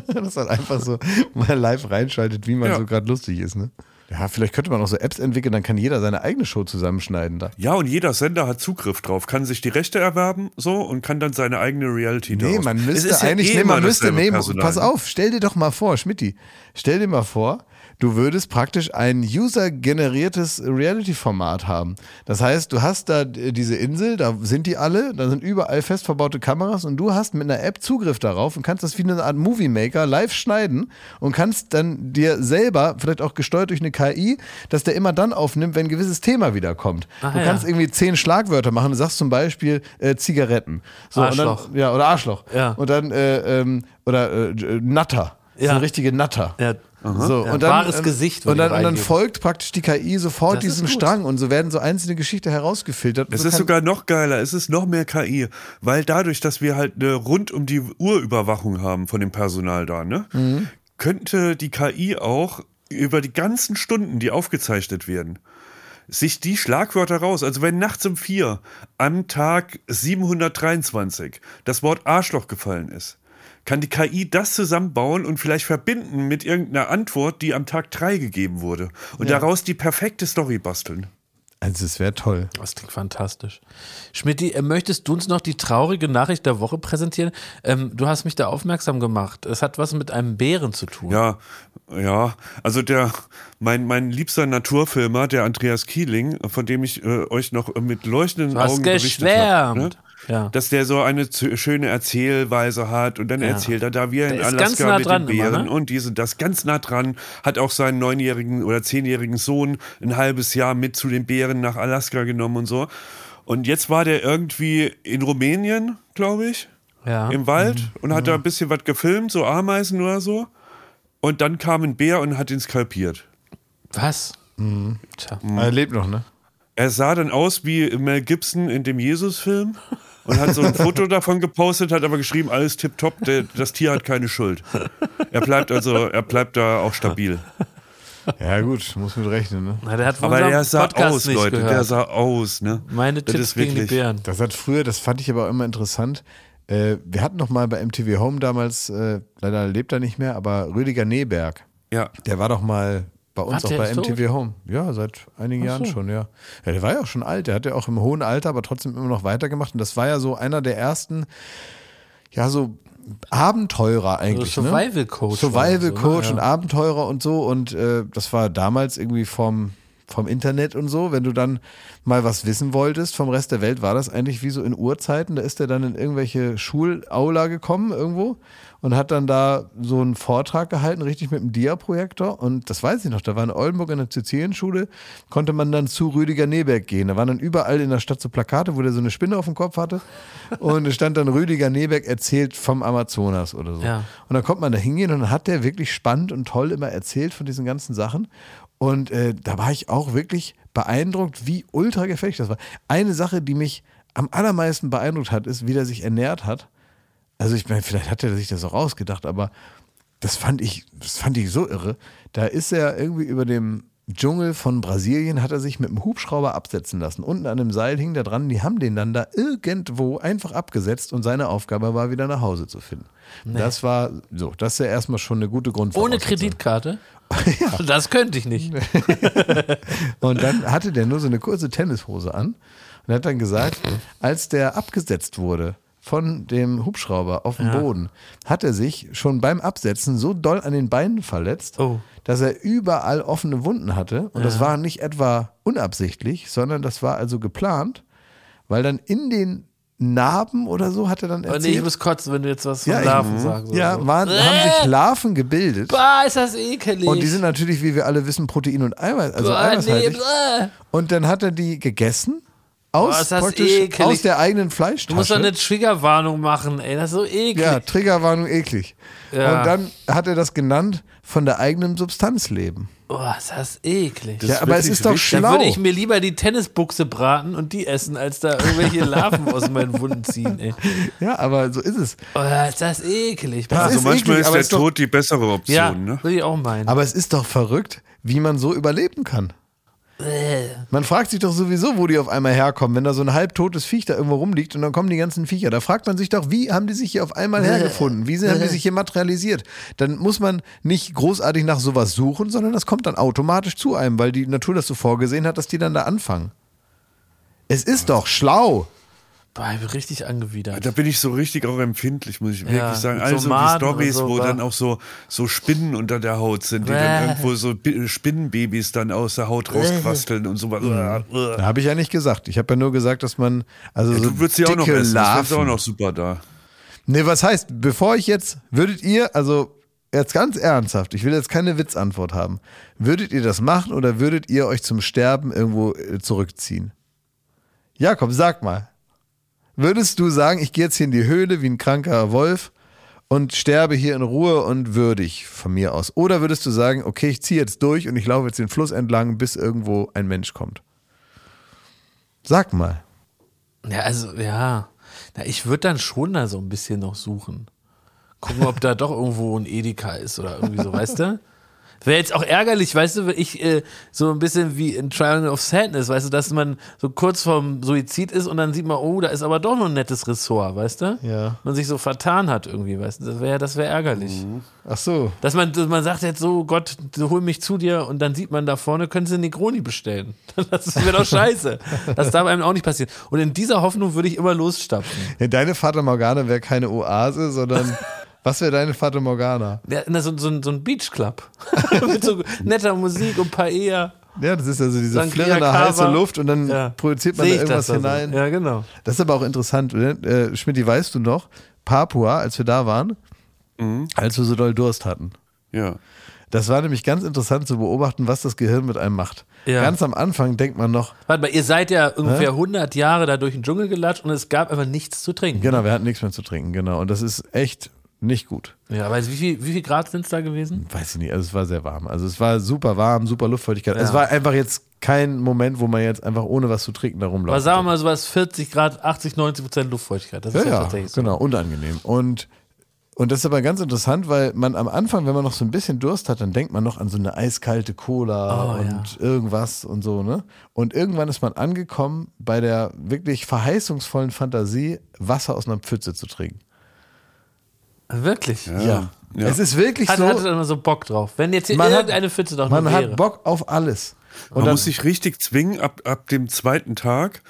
Das ist halt einfach so mal live reinschaltet, wie man Ja. so gerade lustig ist. Ne? Ja, vielleicht könnte man auch so Apps entwickeln, dann kann jeder seine eigene Show zusammenschneiden da. Ja, und jeder Sender hat Zugriff drauf, kann sich die Rechte erwerben so und kann dann seine eigene Reality Nee, man Es müsste ist ja eigentlich, eh nee, man müsste, nee, Personal. pass auf, stell dir doch mal vor, Schmidti, stell dir mal vor, du würdest praktisch ein user-generiertes Reality-Format haben. Das heißt, du hast da diese Insel, da sind die alle, da sind überall fest verbaute Kameras und du hast mit einer App Zugriff darauf und kannst das wie eine Art Movie Maker live schneiden und kannst dann dir selber, vielleicht auch gesteuert durch eine KI, dass der immer dann aufnimmt, wenn ein gewisses Thema wiederkommt. Ah, du ja. kannst irgendwie zehn Schlagwörter machen, du sagst zum Beispiel äh, Zigaretten. So, Arschloch. dann, ja, oder Arschloch. Ja. Und dann, äh, ähm, oder äh, Natter. Ja. eine richtige Natter. Ja. So, Ja, und dann, wahres Gesicht Und dann, und dann folgt praktisch die KI sofort Das diesem. Strang und so werden so einzelne Geschichten herausgefiltert. Es so ist sogar noch geiler, es ist noch mehr KI, weil dadurch, dass wir halt eine rund um die Uhr Überwachung haben von dem Personal da, ne, Mhm. könnte die KI auch über die ganzen Stunden, die aufgezeichnet werden, sich die Schlagwörter raus, also wenn nachts um vier am Tag 723 das Wort Arschloch gefallen ist, kann die KI das zusammenbauen und vielleicht verbinden mit irgendeiner Antwort, die am Tag drei gegeben wurde und daraus die perfekte Story basteln. Also es wäre toll. Das klingt fantastisch. Schmidti, äh, möchtest du uns noch die traurige Nachricht der Woche präsentieren? Ähm, du hast mich da aufmerksam gemacht. Es hat was mit einem Bären zu tun. Ja, ja. Also der, mein, mein liebster Naturfilmer, der Andreas Kieling, von dem ich äh, euch noch mit leuchtenden Du hast Augen berichtet habe, geschwärmt. ne? Ja. dass der so eine schöne Erzählweise hat und dann erzählt er da, wie er Der in ist ganz Alaska nah mit dran den immer, Bären ne? und und das ganz nah dran, hat auch seinen neunjährigen oder zehnjährigen Sohn ein halbes Jahr mit zu den Bären nach Alaska genommen und so. Und jetzt war der irgendwie in Rumänien, glaube ich, Ja. im Wald und hat da ein bisschen was gefilmt, so Ameisen oder so. Und dann kam ein Bär und hat ihn skalpiert. Was? Tja. Er lebt noch, ne? Er sah dann aus wie Mel Gibson in dem Jesus-Film und hat so ein Foto davon gepostet, hat aber geschrieben, alles tipptopp, das Tier hat keine Schuld. Er bleibt also, er bleibt da auch stabil. Ja gut, muss mit rechnen, ne? Na, der Aber der sah Podcast aus, nicht Leute, gehört. der sah aus, ne? Meine Das Tipps ist gegen die wirklich- Bären. Das hat früher, das fand ich aber auch immer interessant. Äh, wir hatten noch mal bei MTV Home damals, äh, leider lebt er nicht mehr, aber Rüdiger Neberg. Ja. Der war doch mal bei uns Was, auch bei MTV Home. Ja, seit einigen Jahren schon, ja. ja. Der war ja auch schon alt. Der hat ja auch im hohen Alter, aber trotzdem immer noch weitergemacht. Und das war ja so einer der ersten, ja, so Abenteurer eigentlich. Also Survival Coach Ne? Survival war so? Coach Ja. und Abenteurer und so. Und äh, das war damals irgendwie vom, vom Internet und so. Wenn du dann mal was wissen wolltest vom Rest der Welt, war das eigentlich wie so in Urzeiten. Da ist er dann in irgendwelche Schulaula gekommen irgendwo und hat dann da so einen Vortrag gehalten, richtig mit einem Dia-Projektor. Und das weiß ich noch, da war in Oldenburg in der Sizilienschule, konnte man dann zu Rüdiger Neberg gehen. Da waren dann überall in der Stadt so Plakate, wo der so eine Spinne auf dem Kopf hatte. Und es stand dann Rüdiger Neberg erzählt vom Amazonas oder so. Ja. Und dann kommt man da hingehen und dann hat der wirklich spannend und toll immer erzählt von diesen ganzen Sachen. Und äh, da war ich auch wirklich beeindruckt, wie ultra gefährlich das war. Eine Sache, die mich am allermeisten beeindruckt hat, ist, wie der sich ernährt hat. Also ich meine, vielleicht hat er sich das auch ausgedacht, aber das fand ich, das fand ich so irre. Da ist er irgendwie über dem Dschungel von Brasilien, hat er sich mit einem Hubschrauber absetzen lassen. Unten an dem Seil hing da dran, die haben den dann da irgendwo einfach abgesetzt und seine Aufgabe war, wieder nach Hause zu finden. Das war so, das ist ja erstmal schon eine gute Ohne Grundvoraussetzung. Kreditkarte? Das könnte ich nicht. Und dann hatte der nur so eine kurze Tennishose an und hat dann gesagt, als der abgesetzt wurde von dem Hubschrauber auf dem Boden, hat er sich schon beim Absetzen so doll an den Beinen verletzt, Oh. dass er überall offene Wunden hatte. Und das war nicht etwa unabsichtlich, sondern das war also geplant, weil dann in den Narben oder so hat er dann Oh, nee, ich erzählt. muss kotzen, wenn du jetzt was von ja, Larven sagst. ja so. waren, haben sich Larven gebildet. Bah, ist das ekelig. Und die sind natürlich, wie wir alle wissen, Protein und Eiweiß, also Bah, nee, eiweißhaltig. bäh. Und dann hat er die gegessen. Aus, das praktisch aus der eigenen Du musst doch Fleischtasche. eine Triggerwarnung machen, ey. Das ist so eklig. ja, Triggerwarnung eklig. Ja. Und dann hat er das genannt, von der eigenen Substanz leben. Oh, ist das eklig. ja, aber es ist doch wichtig. Dann schlau. würde ich mir lieber die Tennisbuchse braten und die essen, als da irgendwelche Larven aus meinen Wunden ziehen, ey. ja, aber so ist es. Oh, ist das eklig. Das Also ist manchmal eklig, ist der ist doch- Tod die bessere Option, ja, ne? würde ich auch meinen. Aber es ist doch verrückt, wie man so überleben kann. Man fragt sich doch sowieso, wo die auf einmal herkommen, wenn da so ein halbtotes Viech da irgendwo rumliegt und dann kommen die ganzen Viecher. Da fragt man sich doch, wie haben die sich hier auf einmal hergefunden? Wie sind- haben die sich hier materialisiert? Dann muss man nicht großartig nach sowas suchen, sondern das kommt dann automatisch zu einem, weil die Natur das so vorgesehen hat, dass die dann da anfangen. Es ist doch schlau. Boah, ich bin richtig angewidert. Da bin ich so richtig auch empfindlich, muss ich wirklich Ja, sagen. mit Also so die Stories, so, wo wa? dann auch so, so Spinnen unter der Haut sind, die Bäh. dann irgendwo so Spinnenbabys dann aus der Haut rausquasteln und so was. Da habe ich ja nicht gesagt. Ich habe ja nur gesagt, dass man also so Du würdest sie auch noch dicke essen, das fändest du auch Larven. noch super da. Nee, was heißt, bevor ich jetzt, würdet ihr, also jetzt ganz ernsthaft, ich will jetzt keine Witzantwort haben, würdet ihr das machen oder würdet ihr euch zum Sterben irgendwo äh, zurückziehen? Jakob, sag mal. Würdest du sagen, ich gehe jetzt hier in die Höhle wie ein kranker Wolf und sterbe hier in Ruhe und würdig von mir aus? Oder würdest du sagen, okay, ich ziehe jetzt durch und ich laufe jetzt den Fluss entlang, bis irgendwo ein Mensch kommt? Sag mal. Ja, also, ja. Na, ich würde dann schon da so ein bisschen noch suchen. Gucken, ob da doch irgendwo ein Edeka ist oder irgendwie so, weißt du? Wäre jetzt auch ärgerlich, weißt du, ich äh, so ein bisschen wie in Triangle of Sadness, weißt du, dass man so kurz vorm Suizid ist und dann sieht man, oh, da ist aber doch noch ein nettes Ressort, weißt du? Ja. Man sich so vertan hat irgendwie, weißt du? Das wäre das wär ärgerlich. Ach so. Dass man, dass man sagt jetzt so, Gott, hol mich zu dir und dann sieht man da vorne, können sie Negroni bestellen. Das wäre doch scheiße. Das darf einem auch nicht passieren. Und in dieser Hoffnung würde ich immer losstapfen. Deine Fata Morgana wäre keine Oase, sondern was wäre deine Fata Morgana? Ja, na, so, so, ein- so ein Beachclub. Mit so netter Musik und Paella. Ja, das ist also diese flirrende heiße Luft und dann Ja. projiziert man Seh da irgendwas das da so? hinein. Ja, genau. Das ist aber auch interessant. Ne? Äh, Schmidt, weißt du noch, Papua, als wir da waren, Mhm. als wir so doll Durst hatten. Ja. Das war nämlich ganz interessant zu beobachten, was das Gehirn mit einem macht. Ja. Ganz am Anfang denkt man noch, Warte mal, ihr seid ja ungefähr 100 Jahre da durch den Dschungel gelatscht und es gab einfach nichts zu trinken. genau, wir hatten nichts mehr zu trinken, genau. Und das ist echt nicht gut. Ja, du, wie viel, wie viel Grad sind es da gewesen? Weiß ich nicht, also es war sehr warm. Also es war super warm, super Luftfeuchtigkeit. Ja. Es war einfach jetzt kein Moment, wo man jetzt einfach ohne was zu trinken da rumläuft. Aber sagen wir mal sowas, 40 Grad, 80, 90 Prozent Luftfeuchtigkeit. Das Ja, ist ja, ja, tatsächlich so. genau, unangenehm. Und, und das ist aber ganz interessant, weil man am Anfang, wenn man noch so ein bisschen Durst hat, dann denkt man noch an so eine eiskalte Cola Oh, und irgendwas und so, ne? Und irgendwann ist man angekommen bei der wirklich verheißungsvollen Fantasie, Wasser aus einer Pfütze zu trinken. Wirklich? Ja. Ja. Ja. Es ist wirklich Hat, so, hatte immer so Bock drauf. Wenn jetzt hier Man hat- irgendeine Pfütze doch man hat Bock auf alles. Und Man dann, muss sich richtig zwingen, ab, ab dem zweiten Tag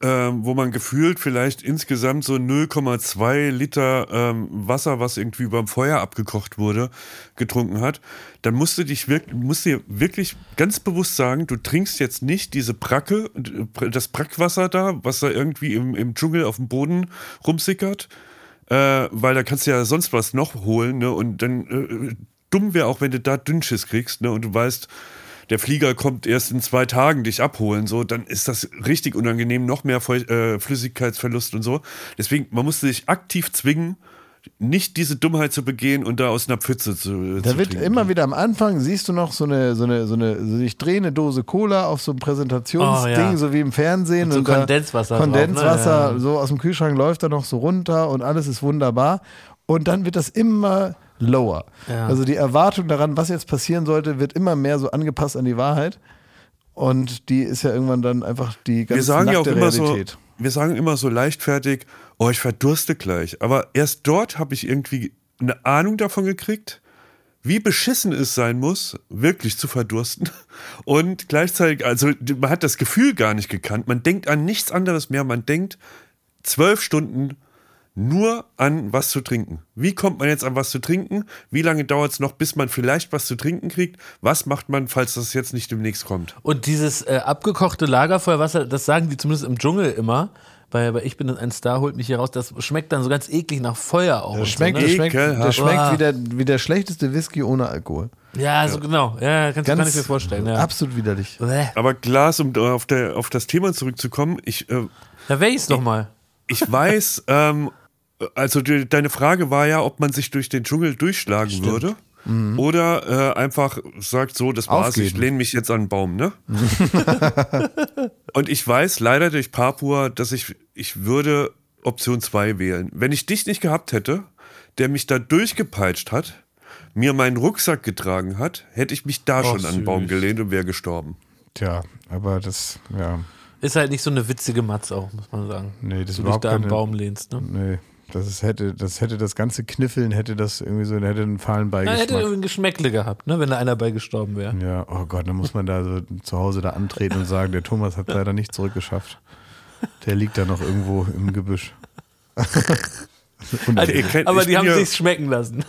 ähm, wo man gefühlt vielleicht insgesamt so 0,2 Liter ähm, Wasser, was irgendwie beim Feuer abgekocht wurde, getrunken hat, dann musst du dich wirklich, musst dir wirklich ganz bewusst sagen, du trinkst jetzt nicht diese Bracke, das Brackwasser da, was da irgendwie im, im Dschungel auf dem Boden rumsickert, äh, weil da kannst du ja sonst was noch holen, ne? Und dann äh, dumm wäre auch, wenn du da Dünnschiss kriegst, ne? Und du weißt, der Flieger kommt erst in zwei Tagen dich abholen, so, dann ist das richtig unangenehm, noch mehr Feu- äh, Flüssigkeitsverlust und so. Deswegen, man musste sich aktiv zwingen, nicht diese Dummheit zu begehen und da aus einer Pfütze zu. Da zu wird trinken. immer wieder am Anfang, siehst du noch so eine, so eine, so eine, so sich drehende Dose Cola auf so einem Präsentationsding, Oh, ja. so wie im Fernsehen. Mit so und da- Kondenswasser drauf, ne? Kondenswasser, so aus dem Kühlschrank läuft da noch so runter und alles ist wunderbar. Und dann wird das immer lower. Ja. Also die Erwartung daran, was jetzt passieren sollte, wird immer mehr so angepasst an die Wahrheit. Und die ist ja irgendwann dann einfach die ganze wir sagen ja auch immer so, Realität. wir sagen immer so leichtfertig, oh, ich verdurste gleich. Aber erst dort habe ich irgendwie eine Ahnung davon gekriegt, wie beschissen es sein muss, wirklich zu verdursten. Und gleichzeitig, also man hat das Gefühl gar nicht gekannt. Man denkt an nichts anderes mehr. Man denkt zwölf Stunden nur an was zu trinken. Wie kommt man jetzt an was zu trinken? Wie lange dauert es noch, bis man vielleicht was zu trinken kriegt? Was macht man, falls das jetzt nicht demnächst kommt? Und dieses äh, abgekochte Lagerfeuerwasser, das sagen die zumindest im Dschungel immer. Bei, bei Ich bin ein Star holt mich hier raus. Das schmeckt dann so ganz eklig nach Feuer auch. Das schmeckt, so, das ne? schmeckt, das schmeckt Boah. wie, der, wie der schlechteste Whisky ohne Alkohol. Ja, so genau. Ja, kannst du gar nicht mir vorstellen. Ja. Absolut widerlich. Bäh. Aber Glas, um auf, der, auf das Thema zurückzukommen, ich, äh, Da wäre ich's doch mal. ich weiß, ähm, also die, deine Frage war ja, ob man sich durch den Dschungel durchschlagen würde. Oder äh, einfach sagt so, das war's, ich Aufgeben. lehne mich jetzt an einen Baum, ne? Und ich weiß leider durch Papua, dass ich, ich würde Option 2 wählen. Wenn ich dich nicht gehabt hätte, der mich da durchgepeitscht hat, mir meinen Rucksack getragen hat, hätte ich mich da Oh, schon an einen Baum gelehnt und wäre gestorben. Tja, aber das, ja, Ist halt nicht so eine witzige Matz auch, muss man sagen. nee, das ist du dich da am keine, Baum lehnst, ne? Nee, das ist, hätte, das hätte das ganze Kniffeln, hätte das irgendwie so, hätte einen fahlen Na, hätte Beigeschmack. irgendwie ein Geschmäckle gehabt, ne, wenn da einer bei gestorben wäre. Ja, oh Gott, dann muss man da so zu Hause da antreten und sagen, der Thomas hat leider nicht zurückgeschafft. Der liegt da noch irgendwo im Gebüsch. Und Also, ihr kennt- aber die haben sich's schmecken lassen.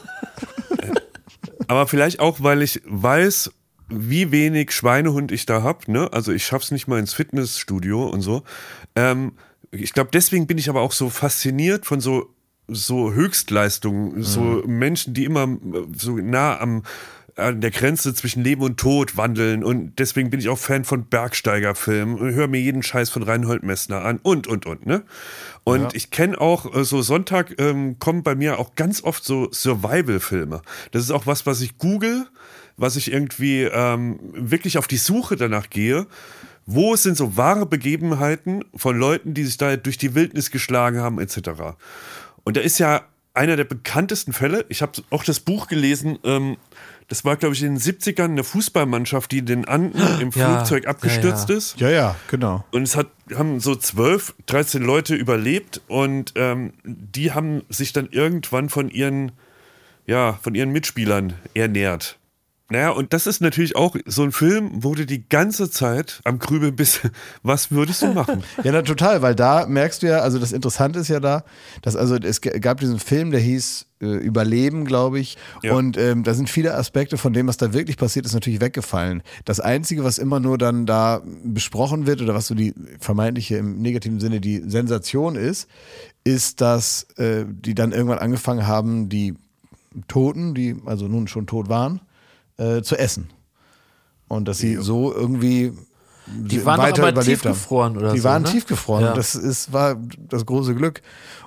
Aber vielleicht auch, weil ich weiß, wie wenig Schweinehund ich da hab. Ne? Also ich schaff's nicht mal ins Fitnessstudio und so. Ähm, ich glaube, deswegen bin ich aber auch so fasziniert von so so Höchstleistungen, so Menschen, die immer äh, so nah am an der Grenze zwischen Leben und Tod wandeln und deswegen bin ich auch Fan von Bergsteigerfilmen und höre mir jeden Scheiß von Reinhold Messner an und und und ne und ich kenne auch äh, so Sonntag ähm, kommen bei mir auch ganz oft so Survival-Filme. Das ist auch was, was ich google, was ich irgendwie ähm, wirklich auf die Suche danach gehe. Wo sind so wahre Begebenheiten von Leuten, die sich da durch die Wildnis geschlagen haben, etc. Und da ist ja einer der bekanntesten Fälle, ich habe auch das Buch gelesen, ähm, das war, glaube ich, in den 70ern eine Fußballmannschaft, die in den Anden im Ja, Flugzeug ja, abgestürzt ja. ist. ja, ja, genau. Und es hat, haben so 12, 13 Leute überlebt und ähm, die haben sich dann irgendwann von ihren, ja, von ihren Mitspielern ernährt. Naja, und das ist natürlich auch so ein Film, wo du die ganze Zeit am Grübeln bist, was würdest du machen? Ja, na, total, weil da merkst du ja, also das Interessante ist ja da, dass also es gab diesen Film, der hieß äh, Überleben, glaube ich, Ja. und ähm, da sind viele Aspekte von dem, was da wirklich passiert ist, natürlich weggefallen. Das Einzige, was immer nur dann da besprochen wird oder was so die vermeintliche im negativen Sinne die Sensation ist, ist, dass äh, die dann irgendwann angefangen haben, die Toten, die also nun schon tot waren, äh, zu essen. Und dass sie so irgendwie Die waren weiter aber überlebt tiefgefroren haben. oder Die so, waren ne? tiefgefroren. Ja. Das ist, war das große Glück.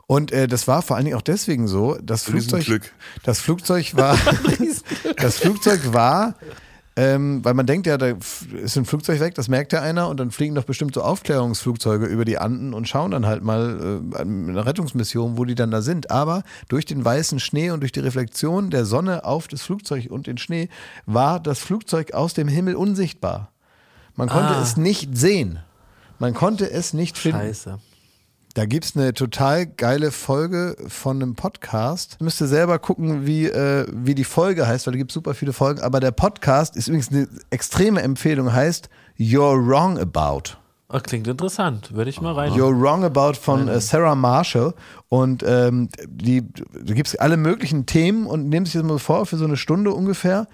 Und äh, das war vor allen Dingen auch deswegen so, das Flugzeug, das Flugzeug war, das Flugzeug war, ähm, weil man denkt ja, da ist ein Flugzeug weg, das merkt ja einer und dann fliegen doch bestimmt so Aufklärungsflugzeuge über die Anden und schauen dann halt mal äh, an einer Rettungsmission, wo die dann da sind. Aber durch den weißen Schnee und durch die Reflexion der Sonne auf das Flugzeug und den Schnee war das Flugzeug aus dem Himmel unsichtbar. Man konnte Ah. es nicht sehen. Man konnte es nicht finden. Scheiße. Da gibt es eine total geile Folge von einem Podcast. Müsst ihr selber gucken, wie, äh, wie die Folge heißt, weil da gibt es super viele Folgen. Aber der Podcast ist übrigens eine extreme Empfehlung, heißt You're Wrong About. Oh, klingt interessant. Würde ich mal rein. You're Wrong About von äh, Sarah Marshall. Und ähm, die, da gibt es alle möglichen Themen und nimmst sich das mal vor für so eine Stunde ungefähr.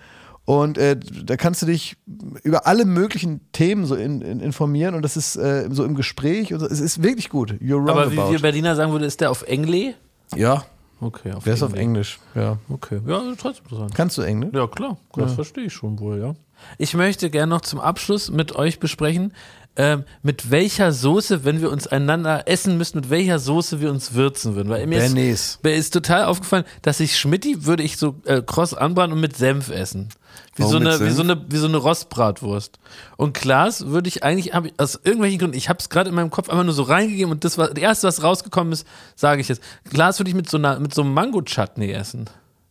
Und äh, da kannst du dich über alle möglichen Themen so in, in, informieren und das ist äh, so im Gespräch. Und so. Es ist wirklich gut. Aber wie wir Berliner sagen würde, ist der auf Englisch? ja, Okay, auf der ist auf Englisch. Ja. Okay, ja, trotzdem interessant. Kannst du Englisch? Ja, klar, das verstehe ich schon wohl, ja. Ich möchte gerne noch zum Abschluss mit euch besprechen, ähm, mit welcher Soße, wenn wir uns einander essen müssten, mit welcher Soße wir uns würzen würden. Weil mir ist, mir ist total aufgefallen, dass ich Schmidti würde ich so äh, kross anbraten und mit Senf essen. Wie Warum so, eine, wie, Senf? so eine, wie so eine Rostbratwurst. Und Klaas würde ich eigentlich, hab ich, aus irgendwelchen Gründen, ich habe es gerade in meinem Kopf einfach nur so reingegeben und das war, das erste, was rausgekommen ist, sage ich jetzt. Klaas würde ich mit so einer, mit so einem Mango-Chutney essen.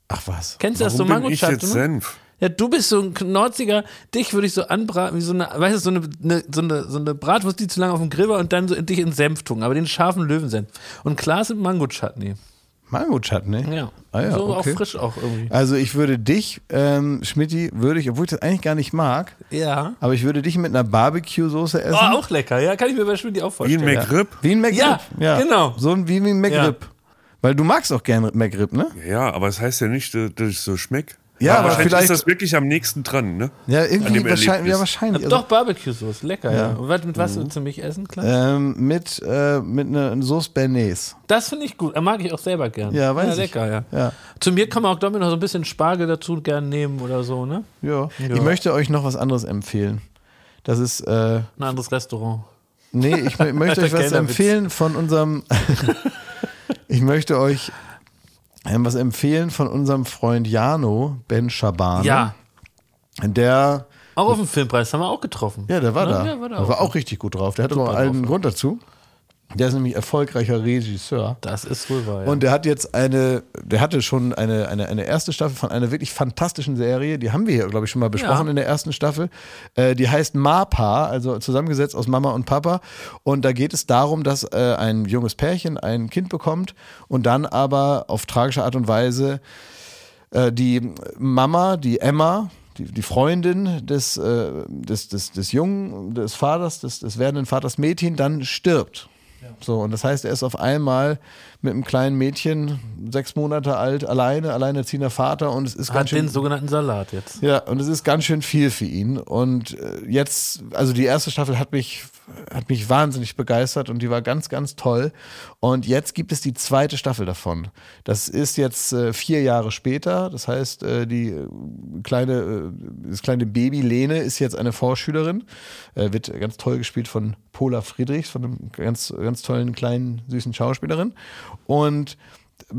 Ach was. Kennst du das so bin ich Mango-Chutney? jetzt Senf? Ja, du bist so ein knorziger, dich würde ich so anbraten, wie so eine, weißt du, so eine, eine, so eine, so eine Bratwurst, die zu lange auf dem Grill war und dann so in dich in Senf tun, aber den scharfen Löwensenf. Und Klaas mit Mango-Chutney. Mango-Chutney? Ja. Ah ja, so okay. auch frisch auch irgendwie. Also ich würde dich, ähm, Schmidti, würde ich, obwohl ich das eigentlich gar nicht mag, Ja. aber ich würde dich mit einer Barbecue-Soße essen. Oh, auch lecker, ja, kann ich mir bei Schmidt auch Wie ein vorstellen. McRib? Wie ein McRib. Ja, genau. So ein, wie ein McRib. Weil du magst auch gerne McRib, ne? Ja, aber es das heißt ja nicht, dass dass ich so schmeck. Ja, aber wahrscheinlich vielleicht- ist das wirklich am nächsten dran, ne? Ja, irgendwie wahrscheinlich. Ja, wahrscheinlich. Also, Doch, Barbecue-Soße, lecker, ja. Und was, mit was willst du mich essen, klar? ähm, mit, äh, mit einer Sauce Bernays. Das finde ich gut, mag ich auch selber gern. Ja, weiß ich. lecker, ja. Ja. Zu mir kann man auch, glaube ich, noch so ein bisschen Spargel dazu gern nehmen oder so, ne? Ja. Ich möchte euch noch was anderes empfehlen. Das ist, äh, Ein anderes Restaurant. nee, ich mö- möchte euch was empfehlen von unserem, ich möchte euch was empfehlen von unserem Freund Jano Ben Shabane. Ja. Der Auch auf dem Filmpreis haben wir auch getroffen. Ja, der war Ne? da. Ja, war da der auch. war auch richtig gut drauf. Der hat aber einen drauf. Grund dazu. Der ist nämlich erfolgreicher Regisseur. Das ist wohl wahr. Ja. Und der hat jetzt eine, der hatte schon eine, eine, eine erste Staffel von einer wirklich fantastischen Serie. Die haben wir hier, glaube ich, schon mal besprochen Ja. in der ersten Staffel. Äh, die heißt MAPA, also zusammengesetzt aus Mama und Papa. Und da geht es darum, dass äh, ein junges Pärchen ein Kind bekommt und dann aber auf tragische Art und Weise äh, die Mama, die Emma, die, die Freundin des, äh, des, des, des Jungen, des Vaters, des, des werdenden Vaters Mädchen, dann stirbt. So, und das heißt, er ist auf einmal mit einem kleinen Mädchen, sechs Monate alt, alleine, alleinerziehender Vater und es ist ganz hat schön. den sogenannten Salat jetzt. Ja, und es ist ganz schön viel für ihn. Und äh, jetzt, also die erste Staffel hat mich, hat mich wahnsinnig begeistert und die war ganz, ganz toll. Und jetzt gibt es die zweite Staffel davon. Das ist jetzt äh, vier Jahre später. Das heißt, äh, die äh, kleine, äh, das kleine Baby Lene ist jetzt eine Vorschülerin. Äh, wird ganz toll gespielt von Pola Friedrichs, von einem ganz, ganz tollen, kleinen, süßen Schauspielerin. Und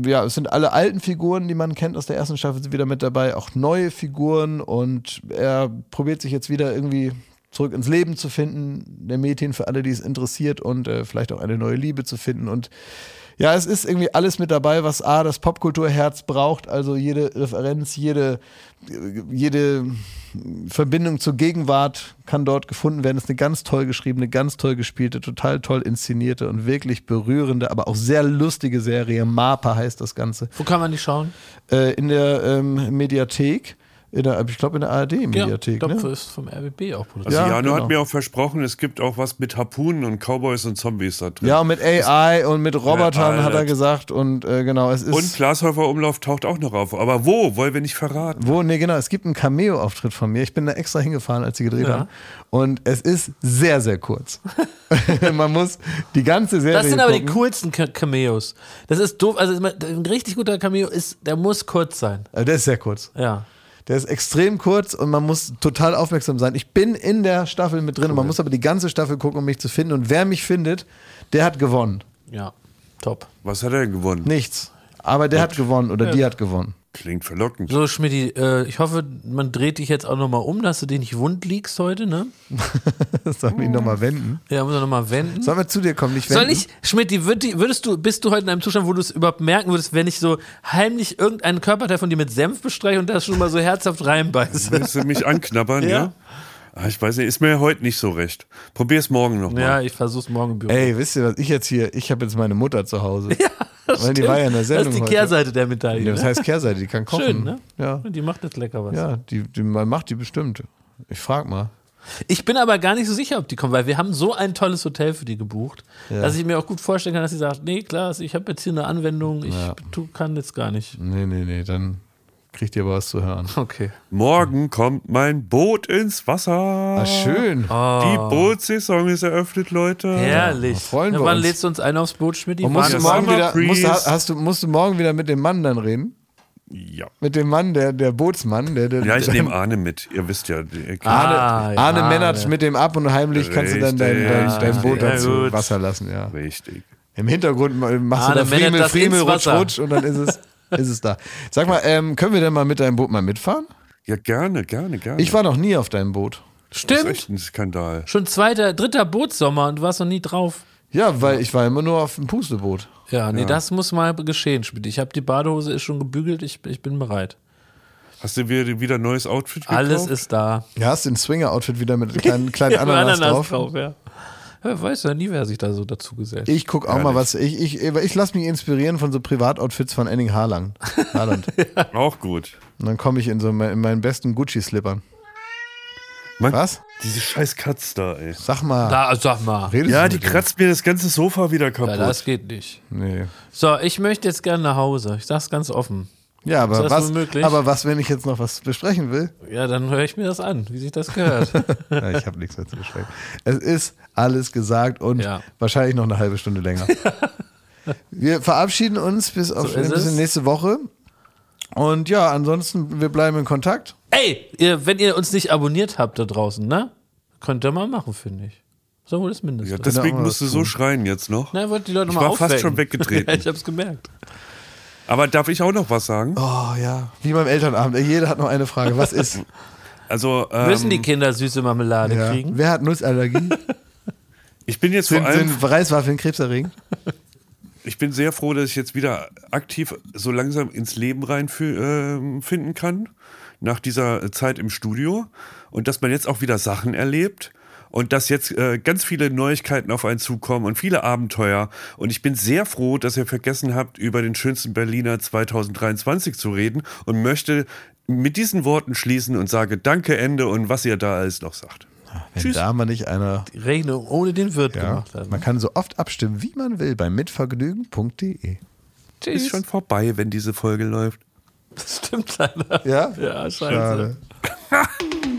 ja, es sind alle alten Figuren, die man kennt aus der ersten Staffel, sind wieder mit dabei, auch neue Figuren und er probiert sich jetzt wieder irgendwie zurück ins Leben zu finden, der Mädchen für alle, die es interessiert und äh, vielleicht auch eine neue Liebe zu finden und ja, es ist irgendwie alles mit dabei, was A, das Popkulturherz braucht, also jede Referenz, jede, jede Verbindung zur Gegenwart kann dort gefunden werden. Es ist eine ganz toll geschriebene, ganz toll gespielte, total toll inszenierte und wirklich berührende, aber auch sehr lustige Serie. MAPA heißt das Ganze. Wo kann man die schauen? Äh, in der ähm, Mediathek, in der, ich glaube in der ARD-Mediathek. ja, ne? Dopfe ist vom RBB auch produziert. Also Ja, Jano genau. hat mir auch versprochen, es gibt auch was mit Harpunen und Cowboys und Zombies da drin. Ja, und mit AI und mit Robotern Ja, hat er gesagt und äh, genau, es ist. Und Glashäufer Umlauf taucht auch noch auf. Aber wo? Wollen wir nicht verraten. Wo? Nee, genau. Es gibt einen Cameo-Auftritt von mir. Ich bin da extra hingefahren, als sie gedreht Ja. haben. Und es ist sehr, sehr kurz. Man muss die ganze Serie. Das sind aber die gucken. coolsten Ca- Cameos. Das ist doof. Also ein richtig guter Cameo ist, der muss kurz sein. Äh, Der ist sehr kurz. Ja. Der ist extrem kurz und man muss total aufmerksam sein. Ich bin in der Staffel mit drin. und Man muss aber die ganze Staffel gucken, um mich zu finden. Und wer mich findet, der hat gewonnen. Ja. Top. Was hat er denn gewonnen? Nichts. Aber der hat gewonnen oder die hat gewonnen. Klingt verlockend. So, Schmidti, äh, ich hoffe, man dreht dich jetzt auch nochmal um, dass du dich nicht wund liegst heute, ne? Sollen wir ihn nochmal wenden? Ja, muss er nochmal wenden. Sollen wir zu dir kommen? Nicht wenden? Soll ich, Schmidt, würd, die- würdest du, bist du heute in einem Zustand, wo du es überhaupt merken würdest, wenn ich so heimlich irgendeinen Körperteil von dir mit Senf bestreiche und das schon mal so herzhaft reinbeiße? Willst du mich anknabbern, ja? Ja. Ah, ich weiß nicht, ist mir heute nicht so recht. Probier's morgen nochmal. Ja, ich versuch's morgen im Büro. Ey, wisst ihr, was ich jetzt hier, ich habe jetzt meine Mutter zu Hause. Ja, Weil die war ja in der das Sendung ist die heute. Kehrseite der Medaille. Ja, das ne? heißt Kehrseite, die kann kochen. Schön, ne? Ja, Die macht jetzt lecker was. ja die, die, man macht die bestimmt. Ich frag mal. Ich bin aber gar nicht so sicher, ob die kommen, weil wir haben so ein tolles Hotel für die gebucht, dass ich mir auch gut vorstellen kann, dass sie sagt, nee, klar, ich habe jetzt hier eine Anwendung, ich Ja. tu, kann jetzt gar nicht. Nee, nee, nee, dann kriegt ihr aber was zu hören. Okay. Morgen kommt mein Boot ins Wasser. Ah, schön. Die Bootsaison ist eröffnet, Leute. Herrlich. da freuen wir wann uns. lädst du uns ein aufs Boot, Schmidt? Und musst du, Ja, morgen wieder, musst, hast du, musst du morgen wieder mit dem Mann dann reden? Ja. Mit dem Mann, der, der Bootsmann, der, der Ja, ich der, nehme Arne mit. Ihr wisst ja. Arne, Ah, ja, Arne. Mennert mit dem ab und heimlich kannst du dann dein, dein, Richtig. dein Boot Ja, dann zu gut. Wasser lassen, ja. Richtig. Im Hintergrund ma- machst Arne du da Mennert Friemel, das Friemel, rutsch, rutsch und dann ist es, ist es da. Sag mal, ähm, können wir denn mal mit deinem Boot mal mitfahren? Ja, gerne, gerne, gerne. Ich war noch nie auf deinem Boot. das ist Stimmt. echt ein Skandal. Schon zweiter, dritter Bootssommer und du warst noch nie drauf. Ja, weil ich war immer nur auf dem Pusteboot. Ja, nee, das muss mal geschehen, Schmidt. Ich habe die Badehose ist schon gebügelt, ich, ich bin bereit. Hast du wieder, wieder ein neues Outfit gekauft? Alles ist da. Ja, hast du ein Swinger-Outfit wieder mit kleinen, kleinen Ja, Ananas, drauf. ja. Ja. Weiß ja nie, wer sich da so dazu gesellt. Ich guck auch mal was. Ich, ich, ich lasse mich inspirieren von so Privatoutfits von Enning Haaland. Haaland. Auch gut. Und dann komme ich in so mein, in meinen besten Gucci-Slippern. Mann, Was? Diese scheiß Katz da, ey. Sag mal. Da, sag mal. redest Ja, die kratzt mir das ganze Sofa wieder Ja, kaputt. das geht nicht. Nee. So, ich möchte jetzt gerne nach Hause. Ich sag's ganz offen. Ja, aber Ist das was, aber was, wenn ich jetzt noch was besprechen will? Ja, dann höre ich mir das an, wie sich das gehört. Ja, ich habe nichts mehr zu besprechen. Es ist alles gesagt und Ja. wahrscheinlich noch eine halbe Stunde länger. Wir verabschieden uns bis auf So bis nächste Woche. Und ja, ansonsten, wir bleiben in Kontakt. Ey, ihr, wenn ihr uns nicht abonniert habt da draußen, ne? Könnt ihr mal machen, finde ich. So wohl das Mindeste. Ja, deswegen musst du so schreien jetzt noch. Na, wollt die Leute Ich mal war fast aufwecken. schon weggetreten. ja, ich hab's gemerkt. Aber darf ich auch noch was sagen? Oh ja, wie beim Elternabend. Jeder hat noch eine Frage. Was ist? Also, ähm, Müssen die Kinder süße Marmelade Ja. kriegen? Wer hat Nussallergie? ich bin jetzt vor Sind, allem, sind Reiswaffeln krebserregend? ich bin sehr froh, dass ich jetzt wieder aktiv so langsam ins Leben reinfinden äh, finden kann, nach dieser Zeit im Studio. Und dass man jetzt auch wieder Sachen erlebt. Und dass jetzt äh, ganz viele Neuigkeiten auf einen zukommen und viele Abenteuer. Und ich bin sehr froh, dass ihr vergessen habt, über den schönsten Berliner 2023 zu reden und möchte mit diesen Worten schließen und sage Danke, Ende und was ihr da alles noch sagt. Wenn Tschüss. da mal nicht einer. Die Rechnung ohne den Wirt Ja, gemacht hat. man kann so oft abstimmen, wie man will, bei mitvergnügen.de. Tschüss. Ist schon vorbei, wenn diese Folge läuft. Das stimmt leider. Ja? Ja, scheiße. Schade.